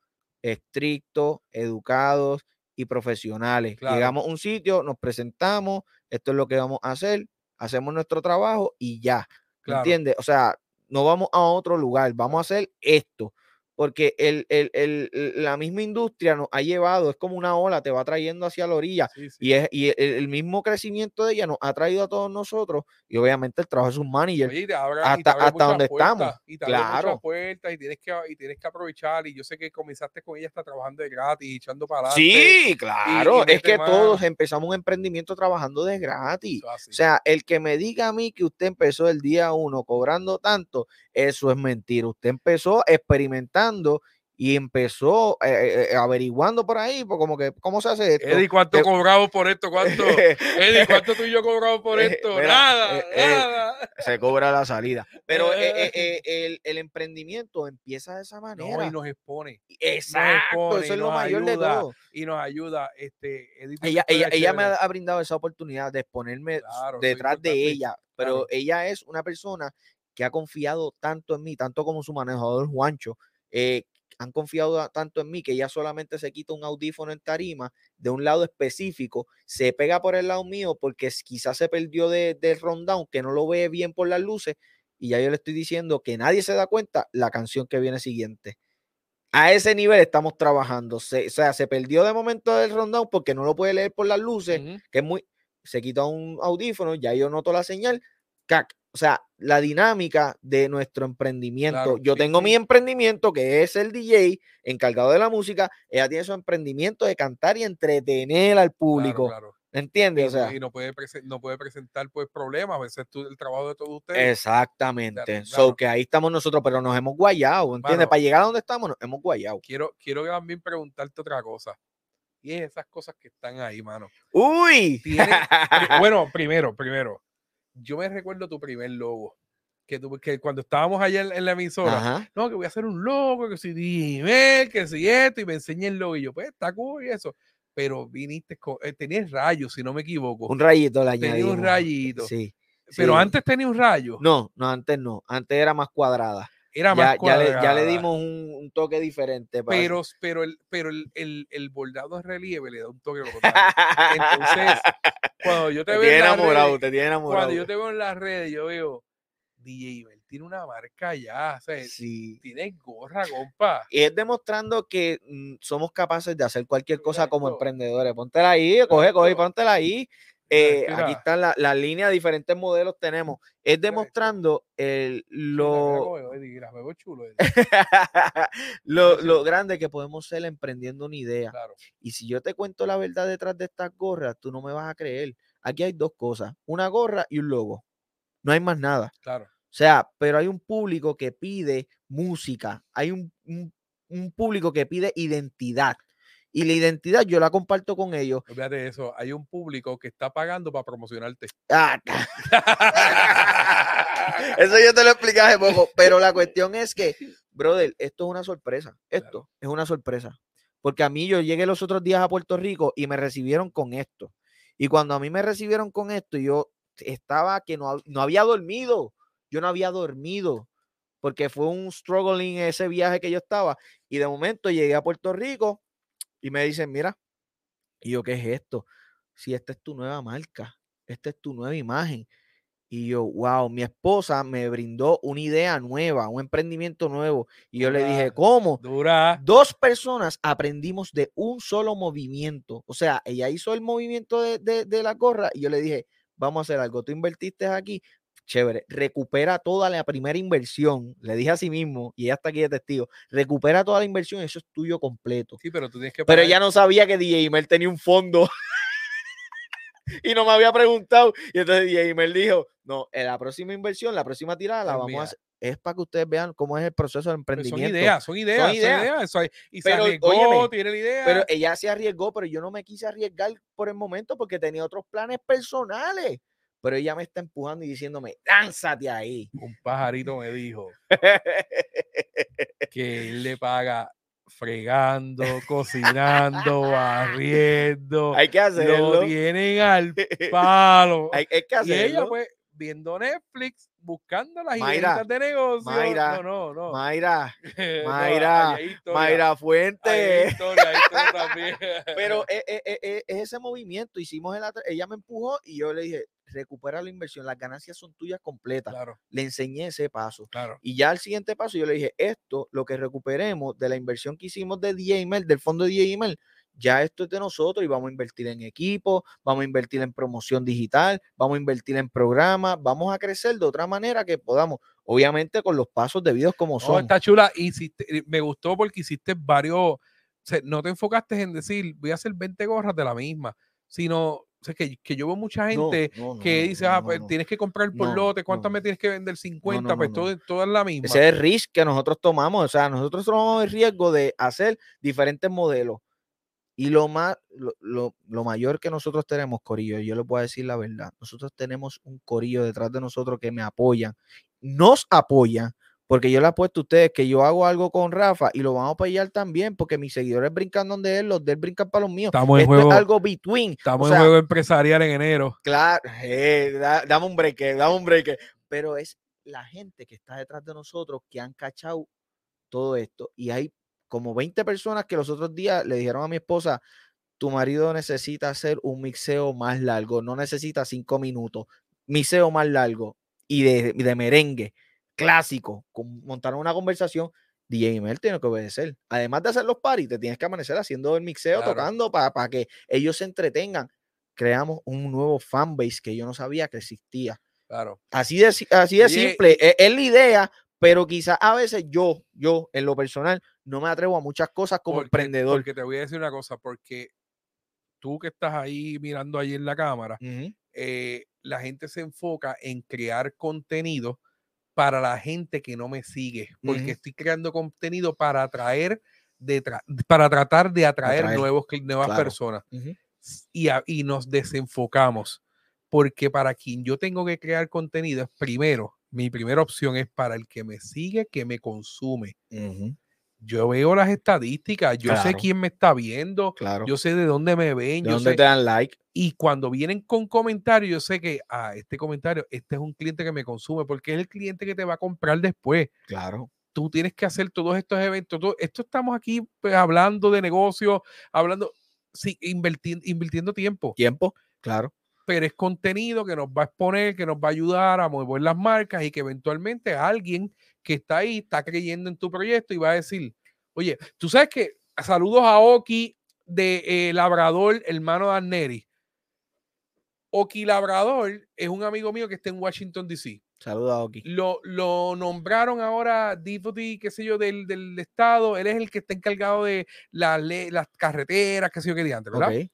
estrictos, educados y profesionales. Llegamos a un sitio, nos presentamos, esto es lo que vamos a hacer, hacemos nuestro trabajo y ya. ¿Entiendes? O sea, no vamos a otro lugar, vamos a hacer esto porque el, el, la misma industria nos ha llevado, es como una ola, te va trayendo hacia la orilla, y, es, y el, mismo crecimiento de ella nos ha traído a todos nosotros, y obviamente el trabajo es un manager, hasta, hasta donde estamos. Y te claro. puertas, y tienes, que, y tienes que aprovechar, y yo sé que comenzaste con ella, está trabajando de gratis, echando para adelante. Sí, claro, es que todos empezamos un emprendimiento trabajando de gratis. o sea, el que me diga a mí que usted empezó el día uno cobrando tanto, eso es mentira. Usted empezó experimentando y empezó eh, eh, eh, averiguando por ahí, pues como que, ¿cómo se hace esto? Eddie, ¿cuánto cobramos por esto? ¿Cuánto? Eddie, ¿cuánto tú y yo cobramos por esto? nada, nada. Se cobra la salida. Pero el, el, emprendimiento empieza de esa manera. No, y nos expone. Exacto, eso es lo mayor de todo. Y nos ayuda. Este, ella, ella, ella, me ha brindado esa oportunidad de exponerme detrás de ella, pero ella es una persona que ha confiado tanto en mí, tanto como su manejador Juancho, eh, han confiado tanto en mí que ella solamente se quita un audífono en tarima de un lado específico, se pega por el lado mío porque quizás se perdió del de rundown, que no lo ve bien por las luces, y ya yo le estoy diciendo que nadie se da cuenta la canción que viene siguiente. A ese nivel estamos trabajando. o sea, se perdió de momento del rundown porque no lo puede leer por las luces, que es muy. Se quita un audífono, ya yo noto la señal, cac, o sea, la dinámica de nuestro emprendimiento. Yo tengo mi emprendimiento que es el DJ encargado de la música, ella tiene su emprendimiento de cantar y entretener al público. ¿Entiendes? o sea, y no puede, no puede presentar pues problemas, a veces tú, el trabajo de todos ustedes. Exactamente. So que ahí estamos nosotros, pero nos hemos guayado, ¿entiendes? Para llegar a donde estamos, nos hemos guayado. Quiero, quiero también preguntarte otra cosa. Y es esas cosas que están ahí, mano. Uy. bueno, primero, primero yo me recuerdo tu primer logo. Que, que cuando estábamos allá en, la emisora, no, que voy a hacer un logo, que si dime, que si esto, y me enseñé el logo, y yo, pues está cool y eso. Pero viniste con, eh, tenías rayos, si no me equivoco. Un rayito la Tenía un rayito. Sí. Pero antes tenía un rayo. No, no, antes no. Antes era más cuadrada. Era más cuadrada. Ya le, dimos un, toque diferente. pero, pero, el, pero el, el, el, bordado de relieve le da un toque. Entonces, cuando yo te, veo en enamorado, te tiene enamorado. Cuando yo te veo en las redes, yo veo DJ tiene una marca ya, o sea, sí. tiene gorra, compa. Y es demostrando que mm, somos capaces de hacer cualquier cosa como emprendedores. Póntela ahí, coge, coge, póntela ahí. Eh, aquí están las la líneas, diferentes modelos tenemos. Es demostrando el, lo, lo, lo, grande que podemos ser emprendiendo una idea. Y si yo te cuento la verdad detrás de estas gorras, tú no me vas a creer. Aquí hay dos cosas, una gorra y un logo. No hay más nada. Claro. O sea, pero hay un público que pide música, hay un, un público que pide identidad. Y la identidad yo la comparto con ellos. Fíjate eso, hay un público que está pagando para promocionarte. Ah, eso yo te lo expliqué hace poco, pero la cuestión es que, brother, esto es una sorpresa. Esto es una sorpresa. Porque a mí yo llegué los otros días a Puerto Rico y me recibieron con esto. Y cuando a mí me recibieron con esto, yo estaba que no, no había dormido. Yo no había dormido porque fue un struggling ese viaje que yo estaba. Y de momento llegué a Puerto Rico y me dicen, mira, y yo, ¿qué es esto? Si esta es tu nueva marca, esta es tu nueva imagen. Y yo, wow, mi esposa me brindó una idea nueva, un emprendimiento nuevo. Y yo le dije, ¿cómo? Dura. Dos personas aprendimos de un solo movimiento. O sea, ella hizo el movimiento de, de, la gorra y yo le dije, vamos a hacer algo. Tú invertiste aquí, chévere, recupera toda la primera inversión, le dije a sí mismo, y ella está aquí de testigo, recupera toda la inversión, eso es tuyo completo. Sí, pero tú tienes que... Pero ella no sabía que DJ Mel tenía un fondo y no me había preguntado. Y entonces DJ Mel dijo, no, en la próxima inversión, la próxima tirada la vamos a hacer. Es para que ustedes vean cómo es el proceso de emprendimiento. Son ideas, son ideas, son ideas. y se arriesgó, tiene la idea. Pero ella se arriesgó, pero yo no me quise arriesgar por el momento porque tenía otros planes personales. Pero ella me está empujando y diciéndome, lánzate ahí. Un pajarito me dijo que él le paga fregando, cocinando, barriendo. Hay que hacerlo. Lo tienen al palo. hay, que hacerlo. Y ella, pues, viendo Netflix, buscando las ideas de negocio. Mayra, no, no, no. Mayra, Mayra, Mayra Fuente. Pero es, e, e, e, es, ese movimiento, hicimos el, ella me empujó y yo le dije, recupera la inversión, las ganancias son tuyas completas. Le enseñé ese paso. Y ya al siguiente paso yo le dije, esto, lo que recuperemos de la inversión que hicimos de DJ Email, del fondo de DJ Email, ya esto es de nosotros y vamos a invertir en equipo, vamos a invertir en promoción digital, vamos a invertir en programas, vamos a crecer de otra manera que podamos, obviamente con los pasos debidos como son. está chula, y me gustó porque hiciste varios, no te enfocaste en decir, voy a hacer 20 gorras de la misma, sino que, que, yo veo mucha gente que dice, ah, pues tienes que comprar por lote, ¿cuántas me tienes que vender? 50, pues todo, todo, es la misma. Ese es el risk que nosotros tomamos, o sea, nosotros tomamos el riesgo de hacer diferentes modelos. Y lo, más, lo, lo, mayor que nosotros tenemos, Corillo, yo les voy a decir la verdad, nosotros tenemos un Corillo detrás de nosotros que me apoyan, nos apoyan, porque yo le apuesto a ustedes que yo hago algo con Rafa y lo vamos a apoyar también, porque mis seguidores brincan donde él, los de él brincan para los míos. Estamos en juego, es algo between. Estamos en juego empresarial en enero. Claro, eh, dame un break, dame un break. Pero es la gente que está detrás de nosotros que han cachado todo esto. Y hay como 20 personas que los otros días le dijeron a mi esposa, tu marido necesita hacer un mixeo más largo, no necesita cinco minutos, mixeo más largo y de, de merengue clásico, montaron una conversación, DJ Mel tiene que obedecer. Además de hacer los paris, te tienes que amanecer haciendo el mixeo, tocando para que ellos se entretengan. Creamos un nuevo fanbase que yo no sabía que existía. Claro. Así de, así de simple. E, es, la idea, pero quizás a veces yo, yo, en lo personal, no me atrevo a muchas cosas como emprendedor. Porque te voy a decir una cosa, porque tú que estás ahí mirando ahí en la cámara, eh, la gente se enfoca en crear contenido para la gente que no me sigue, porque estoy creando contenido para atraer, de para tratar de atraer, nuevos, nuevas personas. y, y nos desenfocamos, porque para quien yo tengo que crear contenido es primero, mi primera opción es para el que me sigue, que me consume yo veo las estadísticas, yo sé quién me está viendo, claro. yo sé de dónde me ven, de dónde te dan like. Y cuando vienen con comentarios, yo sé que, ah, este comentario, este es un cliente que me consume, porque es el cliente que te va a comprar después. Claro. Tú tienes que hacer todos estos eventos. Todo, esto estamos aquí pues, hablando de negocio, hablando, sí, invirtiendo, invirtiendo tiempo. Tiempo, claro pero es contenido que nos va a exponer, que nos va a ayudar a mover las marcas y que eventualmente alguien que está ahí está creyendo en tu proyecto y va a decir, oye, tú sabes que saludos a Oki de eh, Labrador, hermano de Arneri. Oki Labrador es un amigo mío que está en Washington, D.C. Saludos a Oki. Lo, lo nombraron ahora deputy, qué sé yo, del, del, estado. Él es el que está encargado de la, las carreteras, qué sé yo, qué diante, ¿verdad?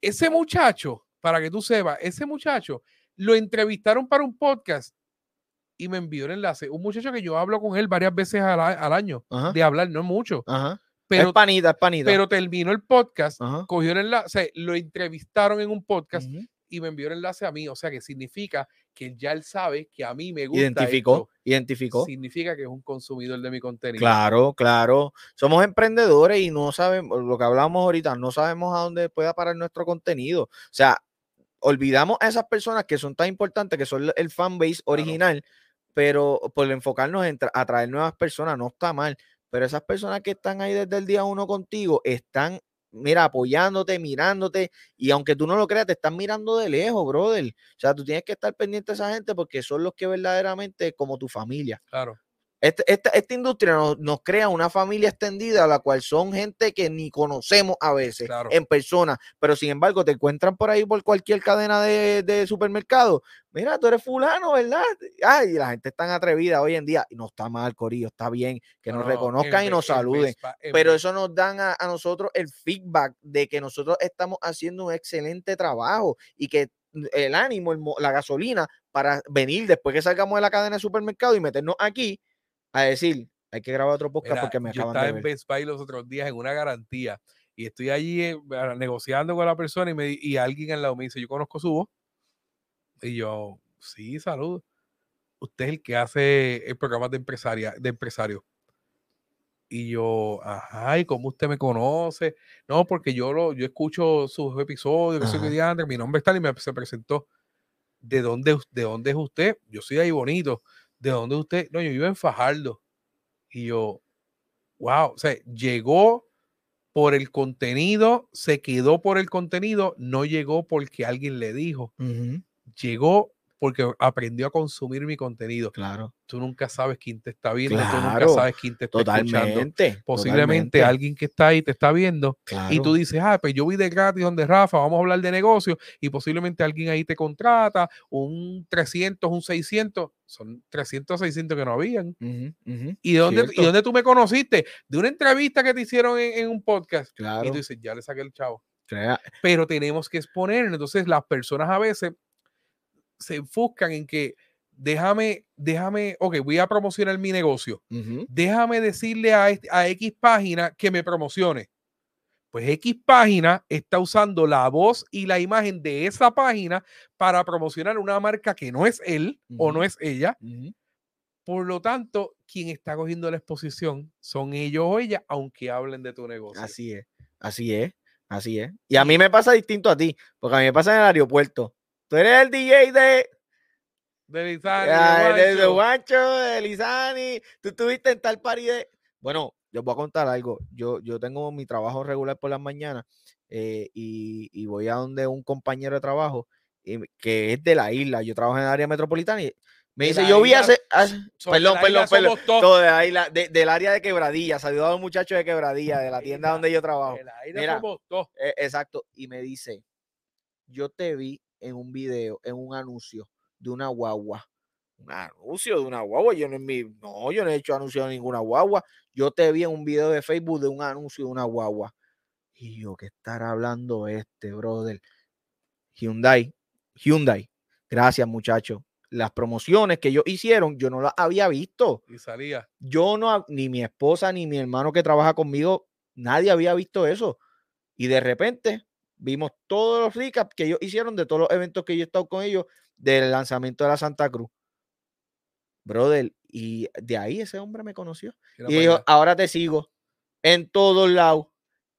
Ese muchacho para que tú sepas, ese muchacho lo entrevistaron para un podcast y me envió el enlace. Un muchacho que yo hablo con él varias veces al, año, de hablar, no mucho. Pero, es panita, es panita. Pero terminó el podcast, cogió el enlace, lo entrevistaron en un podcast y me envió el enlace a mí. O sea que significa que ya él sabe que a mí me gusta. Identificó, identificó. Significa que es un consumidor de mi contenido. Claro, claro. Somos emprendedores y no sabemos, lo que hablamos ahorita, no sabemos a dónde pueda parar nuestro contenido. O sea, olvidamos a esas personas que son tan importantes, que son el fanbase original, pero por enfocarnos en atraer nuevas personas no está mal. Pero esas personas que están ahí desde el día uno contigo están mira, apoyándote, mirándote, y aunque tú no lo creas, te están mirando de lejos, brother. O sea, tú tienes que estar pendiente de esa gente porque son los que verdaderamente como tu familia. Claro. Este, esta, esta, industria nos, crea una familia extendida, la cual son gente que ni conocemos a veces en persona, pero sin embargo te encuentran por ahí por cualquier cadena de, de supermercado. Mira, tú eres fulano, ¿verdad? Ay, la gente es tan atrevida hoy en día. Y no está mal, Corillo, está bien que nos reconozcan y nos saluden. pero eso nos dan a, a nosotros el feedback de que nosotros estamos haciendo un excelente trabajo y que el ánimo, la gasolina para venir después que salgamos de la cadena de supermercado y meternos aquí a decir, hay que grabar otro podcast porque me acaban yo estaba en Best Buy los otros días en una garantía y estoy allí eh, negociando con la persona y, me, y alguien al lado me dice, yo conozco su voz. Y yo, sí, salud. Usted es el que hace el programa de, empresaria, de empresario. Y yo, ajá, ¿y cómo usted me conoce? No, porque yo lo, yo escucho sus episodios, soy mi nombre está y me se presentó. ¿De dónde, ¿De dónde es usted? Yo soy ahí bonito. ¿De dónde usted? No, yo vivo en Fajardo. Y yo, wow, o sea, llegó por el contenido, se quedó por el contenido, no llegó porque alguien le dijo. Llegó porque aprendió a consumir mi contenido. Claro. Tú nunca sabes quién te está viendo, tú nunca sabes quién te está totalmente, escuchando. Posiblemente alguien que está ahí te está viendo y tú dices, ah, pues yo vi de gratis donde Rafa, vamos a hablar de negocio y posiblemente alguien ahí te contrata un 300, un 600, son 300, 600 que no habían. ¿Y, de dónde, ¿Y dónde tú me conociste? De una entrevista que te hicieron en, un podcast. Claro. Y tú dices, ya le saqué el chavo. Pero tenemos que exponer, entonces las personas a veces se enfuscan en que déjame, déjame, ok, voy a promocionar mi negocio. Déjame decirle a, a X página que me promocione. Pues X página está usando la voz y la imagen de esa página para promocionar una marca que no es él o no es ella. Por lo tanto, quien está cogiendo la exposición son ellos o ella, aunque hablen de tu negocio. Así es, así es, así es. Y a mí me pasa distinto a ti, porque a mí me pasa en el aeropuerto. Tú eres el DJ de. De Lizani. de, de, Guancho, de Lizani. Tú estuviste en tal party de. Bueno, yo voy a contar algo. Yo, yo tengo mi trabajo regular por las mañanas eh, y, voy a donde un compañero de trabajo que es de la isla. Yo trabajo en el área metropolitana y me dice, yo vi hace, perdón, perdón, perdón, todo de ahí, del área de Quebradilla, saludado a un muchacho de Quebradilla, de la tienda donde yo trabajo. Mira, eh, exacto, y me dice, yo te vi en un video, en un anuncio de una guagua. Un anuncio de una guagua. Yo no, mi, no, yo no he hecho anuncio de ninguna guagua. Yo te vi en un video de Facebook de un anuncio de una guagua. Y yo, ¿qué estará hablando este, brother? Hyundai. Hyundai. Gracias, muchachos. Las promociones que ellos hicieron, yo no las había visto. Y salía. Yo no, ni mi esposa, ni mi hermano que trabaja conmigo, nadie había visto eso. Y de repente Vimos todos los recaps que ellos hicieron de todos los eventos que yo he estado con ellos del lanzamiento de la Santa Cruz. Brother, y de ahí ese hombre me conoció. y dijo, ahora te sigo en todos lados.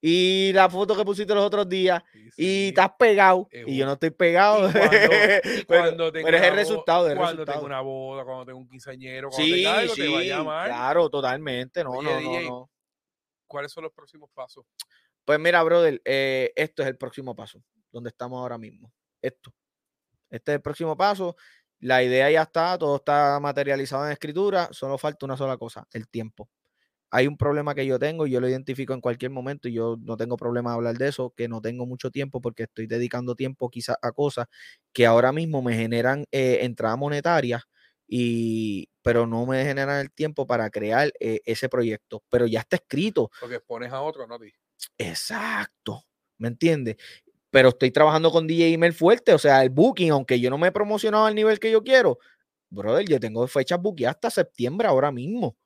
Y la foto que pusiste los otros días, y estás pegado. y yo no estoy pegado. cuando, pero, es el resultado. cuando resultado. tengo una boda, cuando tengo un quinceañero, cuando sí, tenga algo, te va a llamar. Claro, totalmente. No, no, no, no. ¿Cuáles son los próximos pasos? Pues mira, brother, eh, esto es el próximo paso, donde estamos ahora mismo. Esto. Este es el próximo paso. La idea ya está, todo está materializado en escritura, solo falta una sola cosa, el tiempo. Hay un problema que yo tengo y yo lo identifico en cualquier momento y yo no tengo problema de hablar de eso, que no tengo mucho tiempo porque estoy dedicando tiempo quizás a cosas que ahora mismo me generan eh, entrada monetaria y pero no me generan el tiempo para crear eh, ese proyecto, pero ya está escrito. Porque pones a otro, no Exacto, ¿me entiendes? Pero estoy trabajando con DJ Email fuerte, o sea, el booking, aunque yo no me he promocionado al nivel que yo quiero, brother, yo tengo fechas booking hasta septiembre ahora mismo. O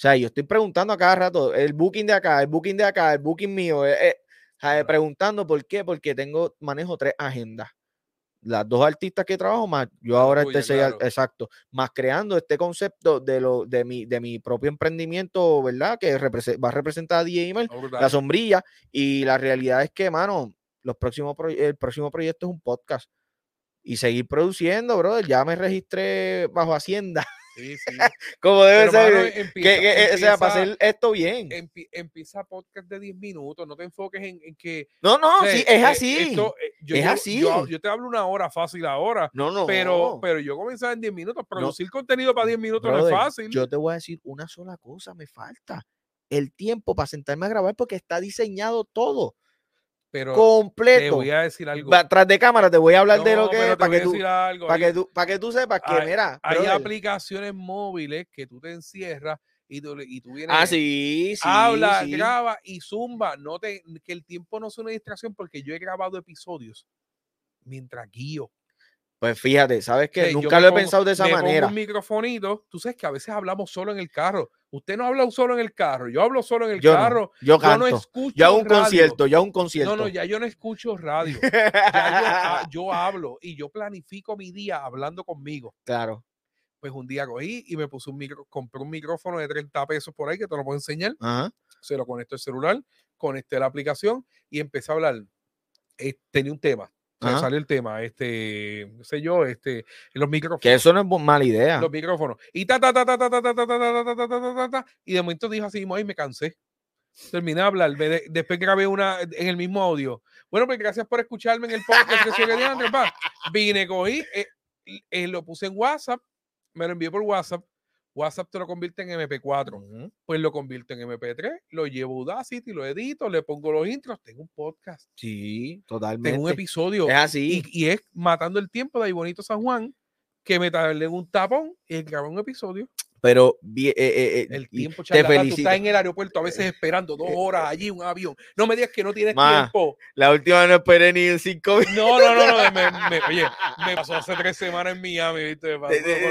sea, yo estoy preguntando a cada rato, el booking de acá, el booking de acá, el booking mío, eh, eh, preguntando por qué, porque tengo, manejo tres agendas las dos artistas que trabajo, más yo ahora este exacto, más creando este concepto de lo de mi, de mi propio emprendimiento, ¿verdad? Que va a representar a DJ Email, la sombrilla, y la realidad es que, mano, los próximos el próximo proyecto es un podcast. Y seguir produciendo, brother. Ya me registré bajo Hacienda. Sí, sí. Como debe ser. que, o sea, para hacer esto bien. empieza podcast de 10 minutos, no te enfoques en, que. No, no, sí, es eh, así. yo, es así. Yo, te hablo una hora fácil ahora. No, no. Pero, pero yo comenzaba en 10 minutos. Producir contenido para 10 minutos no es fácil. Yo te voy a decir una sola cosa, me falta. El tiempo para sentarme a grabar porque está diseñado todo pero completo. Te voy a decir algo. Tras de cámara te voy a hablar de lo que es para que, tú, para, que tú, para que tú sepas que, mira. Hay aplicaciones móviles que tú te encierras y tú, y tú vienes. Ah, sí, sí. Habla, graba y zumba. No te, que el tiempo no sea una distracción porque yo he grabado episodios mientras guío. Pues fíjate, ¿sabes qué? Nunca lo he pensado de esa me manera. Pongo un microfonito, tú sabes que a veces hablamos solo en el carro. Usted no habla solo en el carro, yo hablo solo en el carro. yo, canto. yo no escucho. Ya un concierto, ya un concierto. No, no, ya yo no escucho radio. Ah, yo, hablo y yo planifico mi día hablando conmigo. Claro. Pues un día cogí y me puse un micro, compré un micrófono de 30 pesos por ahí que te lo puedo enseñar. Se lo conecto al celular, conecté la aplicación y empecé a hablar. Eh, tenía un tema sale el tema, este, no sé yo, este, los micrófonos. Que eso no es mala idea. Los micrófonos. Y ta, ta, ta, ta, ta, ta, ta, ta, ta, ta, ta, ta, y de momento dijo así, y me cansé. Terminé de hablar, después grabé una en el mismo audio. Bueno, pues gracias por escucharme en el podcast que Vine, cogí, eh, lo puse en WhatsApp, me lo envié por WhatsApp, WhatsApp te lo convierte en MP4. Pues lo convierto en MP3, lo llevo a Audacity, lo edito, le pongo los intros, tengo un podcast. Sí, totalmente. Tengo un episodio. Es así. Y, es matando el tiempo de ahí bonito San Juan, que me tardé un tapón y grabé un episodio. Pero eh, eh, eh, el tiempo, te felicito. Tú estás en el aeropuerto a veces esperando dos horas allí, un avión. No me digas que no tienes tiempo. La última no esperé ni cinco minutos. No, no, no, no me, oye, me pasó hace tres semanas en Miami, ¿viste? por,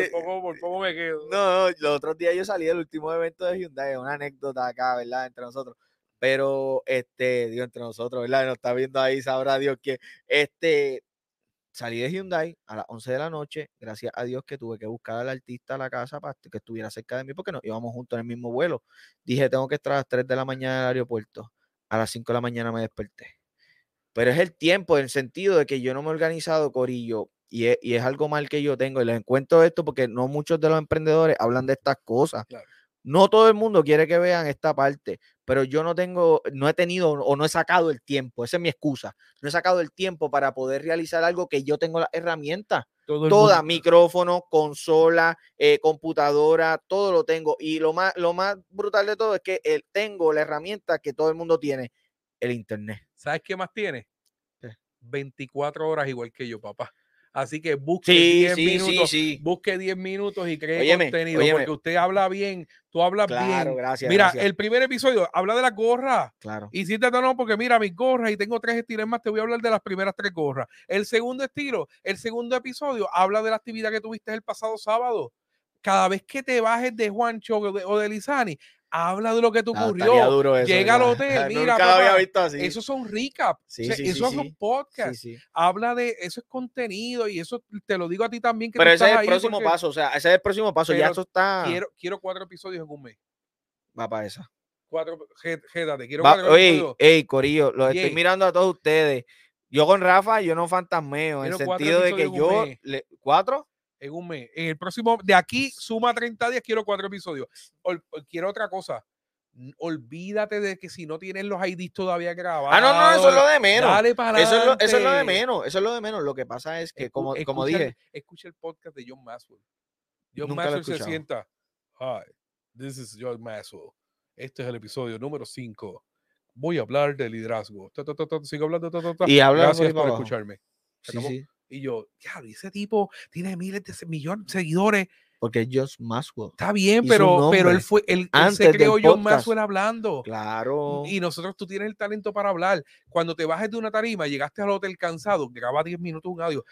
poco, por poco me quedo. No, los otros días yo salí del último evento de Hyundai, una anécdota acá, ¿verdad? Entre nosotros. Pero, este, Dios, entre nosotros, ¿verdad? Nos está viendo ahí, sabrá Dios que, este, salí de Hyundai a las 11 de la noche, gracias a Dios que tuve que buscar al artista a la casa para que estuviera cerca de mí porque nos íbamos juntos en el mismo vuelo. Dije, tengo que estar a las 3 de la mañana en el aeropuerto. A las 5 de la mañana me desperté. Pero es el tiempo, en el sentido de que yo no me he organizado, Corillo, y es, y es algo mal que yo tengo. Y les encuentro esto porque no muchos de los emprendedores hablan de estas cosas. No todo el mundo quiere que vean esta parte, pero yo no tengo, no he tenido o no he sacado el tiempo, esa es mi excusa, no he sacado el tiempo para poder realizar algo que yo tengo la herramienta. Toda, micrófono, consola, eh, computadora, todo lo tengo. Y lo más, lo más brutal de todo es que el, tengo la herramienta que todo el mundo tiene, el internet. ¿Sabes qué más tiene? 24 horas igual que yo, papá. Así que busque 10 minutos, busque 10 minutos y cree contenido, porque usted habla bien, tú hablas claro, bien. Gracias, mira, el primer episodio habla de la gorra. Claro. Y si te no, porque mira, mis gorras y tengo tres estilos más, te voy a hablar de las primeras tres gorras. El segundo estilo, el segundo episodio habla de la actividad que tuviste el pasado sábado. Cada vez que te bajes de Juancho o de Lizani, habla de lo que te ah, ocurrió. Llega al hotel, mira, eso son recaps, eso son podcasts. Habla de, eso es contenido y eso te lo digo a ti también. Pero ese es el próximo paso, o sea, ese es el próximo paso, ya eso está. Quiero, quiero cuatro episodios en un mes. Va para esa. Cuatro, quiero cuatro oye, episodios. Ey, Corillo, los estoy mirando a todos ustedes. Yo con Rafa, yo no fantasmeo, en el sentido de que yo. ¿Cuatro? En un mes. En el próximo, de aquí suma 30 días, quiero cuatro episodios. quiero otra cosa. Olvídate de que si no tienes los IDs todavía grabados. Ah, no, no, eso es lo de menos. Dale para eso, es lo, eso es lo de menos. Eso es lo de menos. Lo que pasa es que, como, como dije. escucha el podcast de John Maxwell. John Maxwell se sienta. Hi, this is John Maxwell. Este es el episodio número 5. Voy a hablar del liderazgo. sigo hablando. y habla Gracias por escucharme. Sí, sí. Y yo, diablo, ese tipo tiene miles de millones de seguidores. Porque es Josh Maxwell. Está bien, pero, pero él fue, él, se creó John Maxwell hablando. Claro. Y nosotros, tú tienes el talento para hablar. Cuando te bajes de una tarima, llegaste al hotel cansado, graba 10 minutos un audio.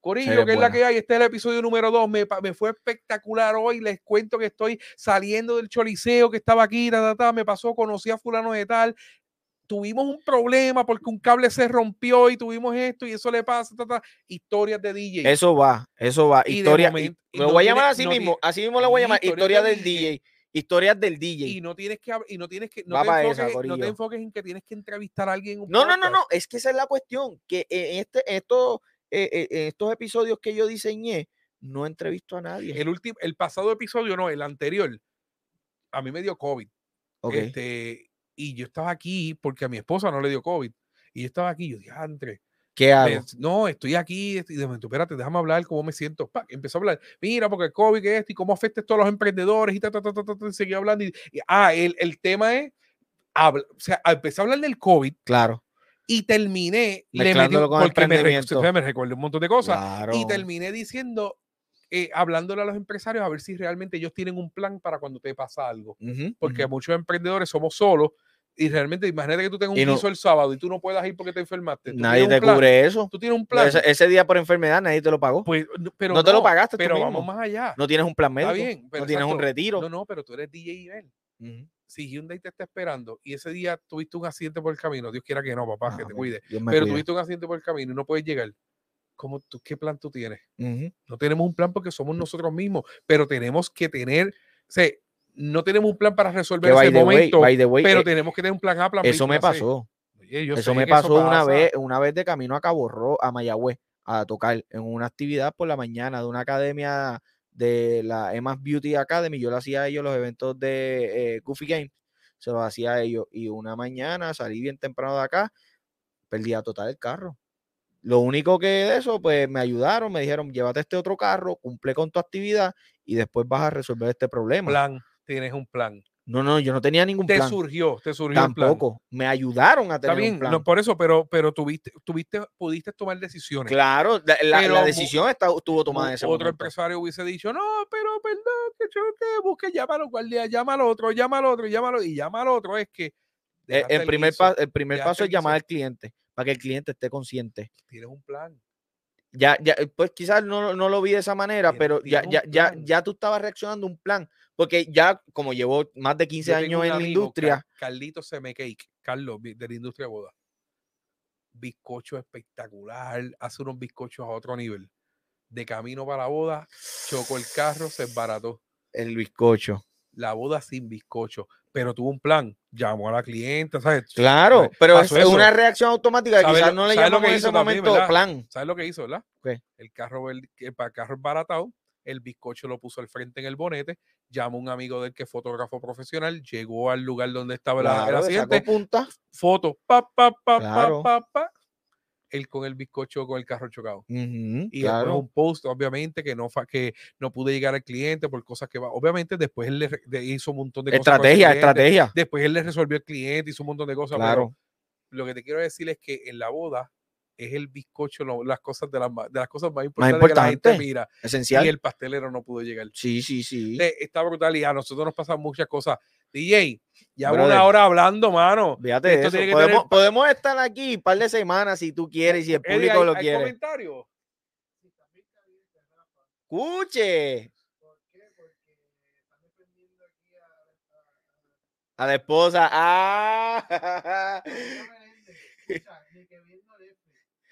Corillo, que es la que hay, este es el episodio número 2, me, me, fue espectacular hoy, les cuento que estoy saliendo del choliseo que estaba aquí, me pasó, conocí a fulano de tal, tuvimos un problema porque un cable se rompió y tuvimos esto y eso le pasa, historias de DJ. Eso va, eso va. Historia, lo voy a llamar así mismo, así mismo lo voy a llamar, historia del DJ. Historias del DJ. Y no tienes que, y no tienes que, no, te enfoques, no te enfoques, en que tienes que entrevistar a alguien. No, no, no, no, es que esa es la cuestión, que en este, esto, eh, eh, estos episodios que yo diseñé, no entrevisto a nadie. El, último, el pasado episodio, no, el anterior, a mí me dio COVID. Este, y yo estaba aquí porque a mi esposa no le dio COVID. Y yo estaba aquí, yo dije, Andre, ¿Qué hago? no, estoy aquí y de momento, espérate, déjame hablar cómo me siento. empezó a hablar, mira, porque el COVID es esto y cómo afecta esto a los emprendedores y ta, ta, ta, ta, ta, seguí hablando. Y, ah, el, el, tema es, habla, o sea, empecé a hablar del COVID. Claro. Y terminé, le metí, porque me, me recuerdo un montón de cosas. Y terminé diciendo, eh, hablándole a los empresarios a ver si realmente ellos tienen un plan para cuando te pasa algo. porque muchos emprendedores somos solos y realmente imagínate que tú tengas un piso el sábado y tú no puedas ir porque te enfermaste. Nadie te cubre eso. Tú tienes un plan. Ese, día por enfermedad nadie te lo pagó. Pues, pero no, te lo pagaste. Pero vamos más allá. No tienes un plan médico. Está bien. no tienes un retiro. No, no, pero tú eres DJ Ivel. Si Hyundai te está esperando y ese día tuviste un accidente por el camino, Dios quiera que no, papá, que te cuide. Pero tuviste un accidente por el camino y no puedes llegar. ¿Cómo tú, ¿Qué plan tú tienes? No tenemos un plan porque somos nosotros mismos, pero tenemos que tener, o sea, no tenemos un plan para resolver ese momento, pero eh, tenemos que tener un plan A, plan B. Eso me pasó. eso me pasó una vez, una vez de camino a Cabo Rojo, a Mayagüez, a tocar en una actividad por la mañana de una academia de la Emas Beauty Academy. Yo le hacía a ellos los eventos de eh, Goofy Games, se los hacía a ellos. Y una mañana salí bien temprano de acá, perdía total el carro. Lo único que de eso, pues me ayudaron, me dijeron, llévate este otro carro, cumple con tu actividad y después vas a resolver este problema. Plan tienes un plan. No, no, yo no tenía ningún plan. Te surgió, te surgió Tampoco. Me ayudaron a tener un plan. No, por eso, pero, pero tuviste, tuviste, pudiste tomar decisiones. Claro, la, decisión estuvo tomada en ese Otro empresario hubiese dicho, no, pero perdón, que yo que busque, llámalo, guardia, llama al otro, llama al otro, llámalo, y llama al otro. Es que e, el, primer, el primer paso es llamar al cliente para que el cliente esté consciente. Tienes un plan. Ya, ya, pues quizás no, no lo vi de esa manera, pero ya, ya, ya, ya tú estabas reaccionando un plan. Porque ya, como llevo más de 15 años en la industria. Carlito Cake, Carlos, de la industria de boda. Bizcocho espectacular, hace unos bizcochos a otro nivel. De camino para la boda, chocó el carro, se embarató. El bizcocho. La boda sin bizcocho. Pero tuvo un plan, llamó a la clienta, ¿sabes? Claro, pero es una reacción automática. Quizás no le llamó en ese momento plan. ¿Sabes lo que hizo, verdad? El carro, el, el, carro embaratado el bizcocho lo puso al frente en el bonete, llamó a un amigo del que es fotógrafo profesional, llegó al lugar donde estaba el accidente, punta. foto, pa, pa, pa, pa, pa, pa, él con el bizcocho con el carro chocado. y después un post, obviamente, que no, que no pude llegar al cliente por cosas que va. Obviamente, después él le, hizo un montón de cosas. Estrategia, estrategia. Después él le resolvió al cliente, hizo un montón de cosas. Claro. lo que te quiero decir es que en la boda es el bizcocho, las cosas de las, de las cosas más importantes que la gente mira. Esencial. Y el pastelero no pudo llegar. Sí, sí, sí. Está brutal y a nosotros nos pasan muchas cosas. DJ, ya una hora hablando, mano. Fíjate eso. Podemos, podemos, estar aquí un par de semanas si tú quieres, si el público lo quiere. comentarios? Escuche. A la esposa. Ah.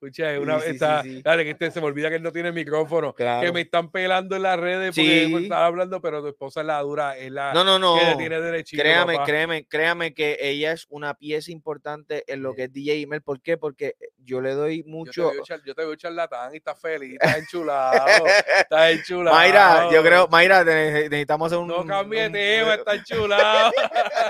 Escucha, una vez está, dale, que este, se me olvida que él no tiene micrófono, que me están pelando en las redes porque estaba hablando, pero tu esposa es la dura, es la no, no, no. que tiene derechito. Créame, créeme, créame que ella es una pieza importante en lo que es DJ Email. ¿Por qué? Porque yo le doy mucho. Yo te veo, charlatán y estás feliz, estás enchulado, estás enchulado. Mayra, yo creo, Mayra, necesitamos hacer un. No cambie tema, está enchulado.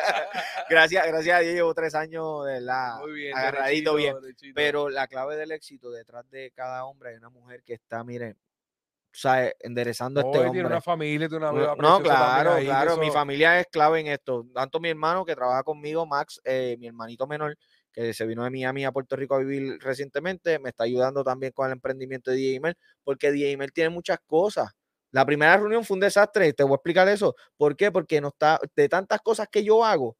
gracias, gracias a Dios, llevo tres años de la agarradito bien. Pero la clave del éxito detrás de cada hombre hay una mujer que está, miren, o sea, enderezando a este hombre. Tiene una familia, tiene una No, claro, claro, mi familia es clave en esto. Tanto mi hermano que trabaja conmigo, Max, eh, mi hermanito menor, que se vino de Miami a Puerto Rico a vivir recientemente, me está ayudando también con el emprendimiento de DJ porque DJ tiene muchas cosas. La primera reunión fue un desastre, te voy a explicar eso. ¿Por qué? Porque no está, de tantas cosas que yo hago,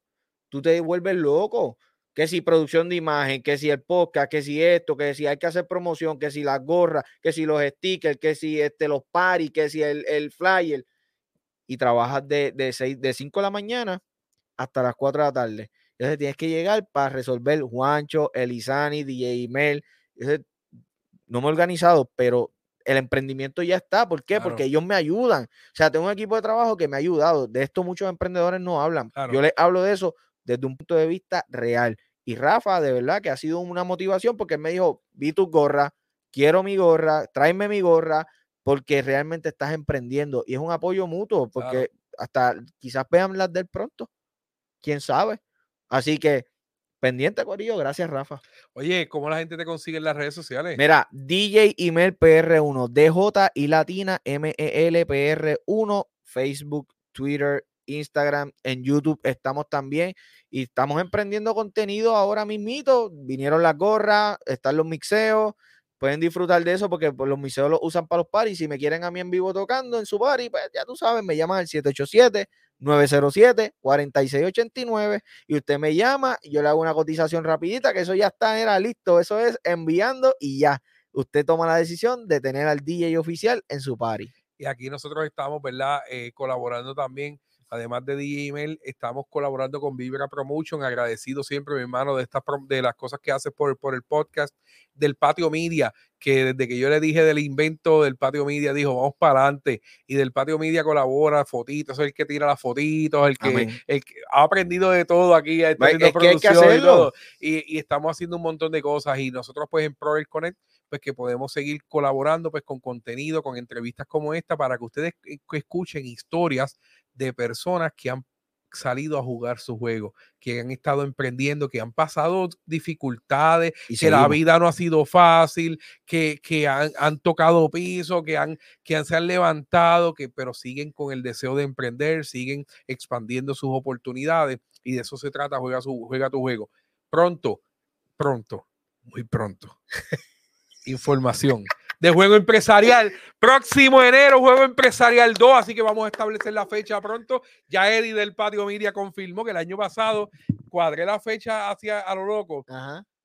tú te vuelves loco que si producción de imagen, que si el podcast, que si esto, que si hay que hacer promoción, que si las gorras, que si los stickers, que si este, los paris, que si el, el flyer. Y trabajas de, de, seis, de 5 de la mañana hasta las 4 de la tarde. Entonces tienes que llegar para resolver Juancho, Elizani, DJ Mel. no me he organizado, pero el emprendimiento ya está. ¿Por qué? Porque ellos me ayudan. O sea, tengo un equipo de trabajo que me ha ayudado. De esto muchos emprendedores no hablan. Yo les hablo de eso desde un punto de vista real Y Rafa, de verdad que ha sido una motivación porque él me dijo, vi tu gorra, quiero mi gorra, tráeme mi gorra, porque realmente estás emprendiendo. Y es un apoyo mutuo, porque hasta quizás vean las del pronto. Quién sabe. Así que pendiente, Corillo. Gracias, Rafa. Oye, ¿cómo la gente te consigue en las redes sociales? Mira, DJ Email PR1, DJ y Latina MEL PR1, Facebook, Twitter, Instagram, en YouTube estamos también y estamos emprendiendo contenido ahora mismito. Vinieron las gorras, están los mixeos, pueden disfrutar de eso porque pues, los mixeos los usan para los paris. Si me quieren a mí en vivo tocando en su party, pues ya tú sabes, me llaman al 787-907-4689 y usted me llama y yo le hago una cotización rapidita, que eso ya está, era listo. Eso es enviando y ya. Usted toma la decisión de tener al DJ oficial en su party. Y aquí nosotros estamos, ¿verdad? Eh, colaborando también Además de DJ Email, estamos colaborando con Vibra Promotion. Agradecido siempre, mi hermano, de, estas de las cosas que hace por, por el podcast del Patio Media, que desde que yo le dije del invento del Patio Media, dijo, vamos para adelante. Y del Patio Media colabora, fotitos, es el que tira las fotitos, el que, el que ha aprendido de todo aquí, está haciendo producción y todo. Y, y, estamos haciendo un montón de cosas. Y nosotros, pues, en Pro Connect, pues que podemos seguir colaborando pues con contenido, con entrevistas como esta, para que ustedes escuchen historias de personas que han salido a jugar su juego, que han estado emprendiendo, que han pasado dificultades, y que la vida no ha sido fácil, que, que han, han, tocado piso, que, han, que han, se han levantado, que, pero siguen con el deseo de emprender, siguen expandiendo sus oportunidades y de eso se trata, juega, su, juega tu juego. Pronto, pronto, muy pronto. Información de juego empresarial. Próximo enero, juego empresarial 2, así que vamos a establecer la fecha pronto. Ya Eddie del Patio Media confirmó que el año pasado cuadré la fecha hacia a lo loco.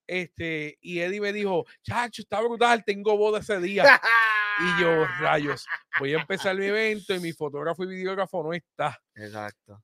Este, y Eddie me dijo, chacho, está brutal, tengo boda ese día. y yo, rayos, voy a empezar mi evento y mi fotógrafo y videógrafo no está. Exacto.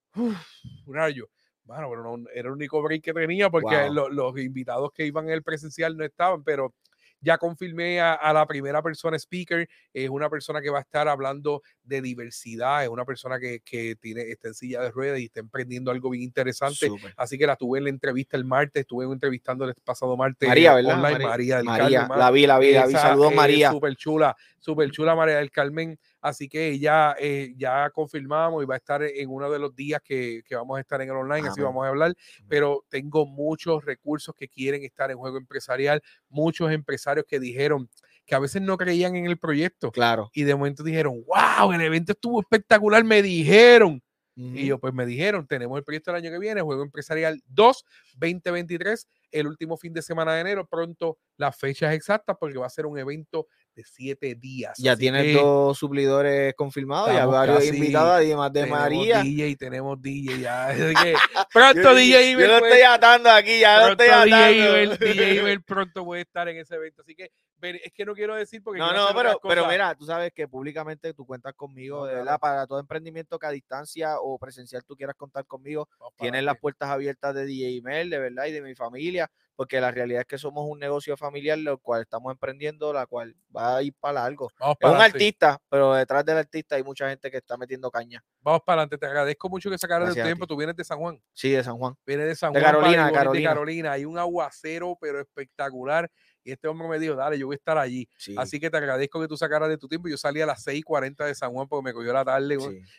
rayo. Bueno, pero no, era el único break que tenía porque los invitados que iban en el presencial no estaban, pero ya confirmé a, la primera persona speaker, es una persona que va a estar hablando de diversidad, es una persona que, que tiene, está en silla de ruedas y está emprendiendo algo bien interesante. Así que la tuve en la entrevista el martes, estuve entrevistando el pasado martes. María, ¿verdad? María, María, la vi, la vi, la vi. Saludos, María. Súper chula, súper chula María del Carmen. Así que ella eh, ya confirmamos y va a estar en uno de los días que, que vamos a estar en el online, así vamos a hablar. Pero tengo muchos recursos que quieren estar en juego empresarial, muchos empresarios que dijeron que a veces no creían en el proyecto. Claro. Y de momento dijeron, wow, el evento estuvo espectacular, me dijeron. Y yo, pues me dijeron, tenemos el proyecto el año que viene, Juego Empresarial 2, 2023, el último fin de semana de enero, pronto las fechas exactas, porque va a ser un evento de siete días. Ya tienes dos suplidores confirmados, ya varios invitados, además de María. DJ, tenemos DJ ya. pronto DJ Yo lo estoy atando aquí, ya lo estoy atando. DJ pronto puede estar en ese evento. Así que es que no quiero decir porque. No, no, pero, pero mira, tú sabes que públicamente tú cuentas conmigo, de verdad, para todo emprendimiento que a distancia o presencial tú quieras contar conmigo, tienes las puertas abiertas de DJ Email, de verdad, y de mi familia, porque la realidad es que somos un negocio familiar, lo cual estamos emprendiendo, la cual va a ir para algo. es un artista, pero detrás del artista hay mucha gente que está metiendo caña. Vamos para adelante, te agradezco mucho que sacaras el tiempo. Tú vienes de San Juan. Sí, de San Juan. Vienes de San Juan. De Carolina, Carolina. De Carolina. Hay un aguacero, pero espectacular y este hombre me dijo, dale, yo voy a estar allí. Así que te agradezco que tú sacaras de tu tiempo. Yo salí a las 6:40 de San Juan porque me cogió la tarde.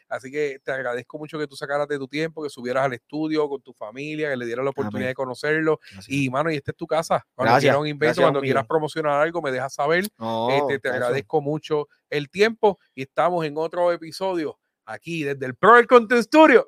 Así que te agradezco mucho que tú sacaras de tu tiempo, que subieras al estudio con tu familia, que le dieras la oportunidad de conocerlo. Y, mano, y esta es tu casa. Cuando quieras un invento, cuando quieras promocionar algo, me dejas saber. este, te agradezco mucho el tiempo y estamos en otro episodio aquí desde el Pro Content Studio.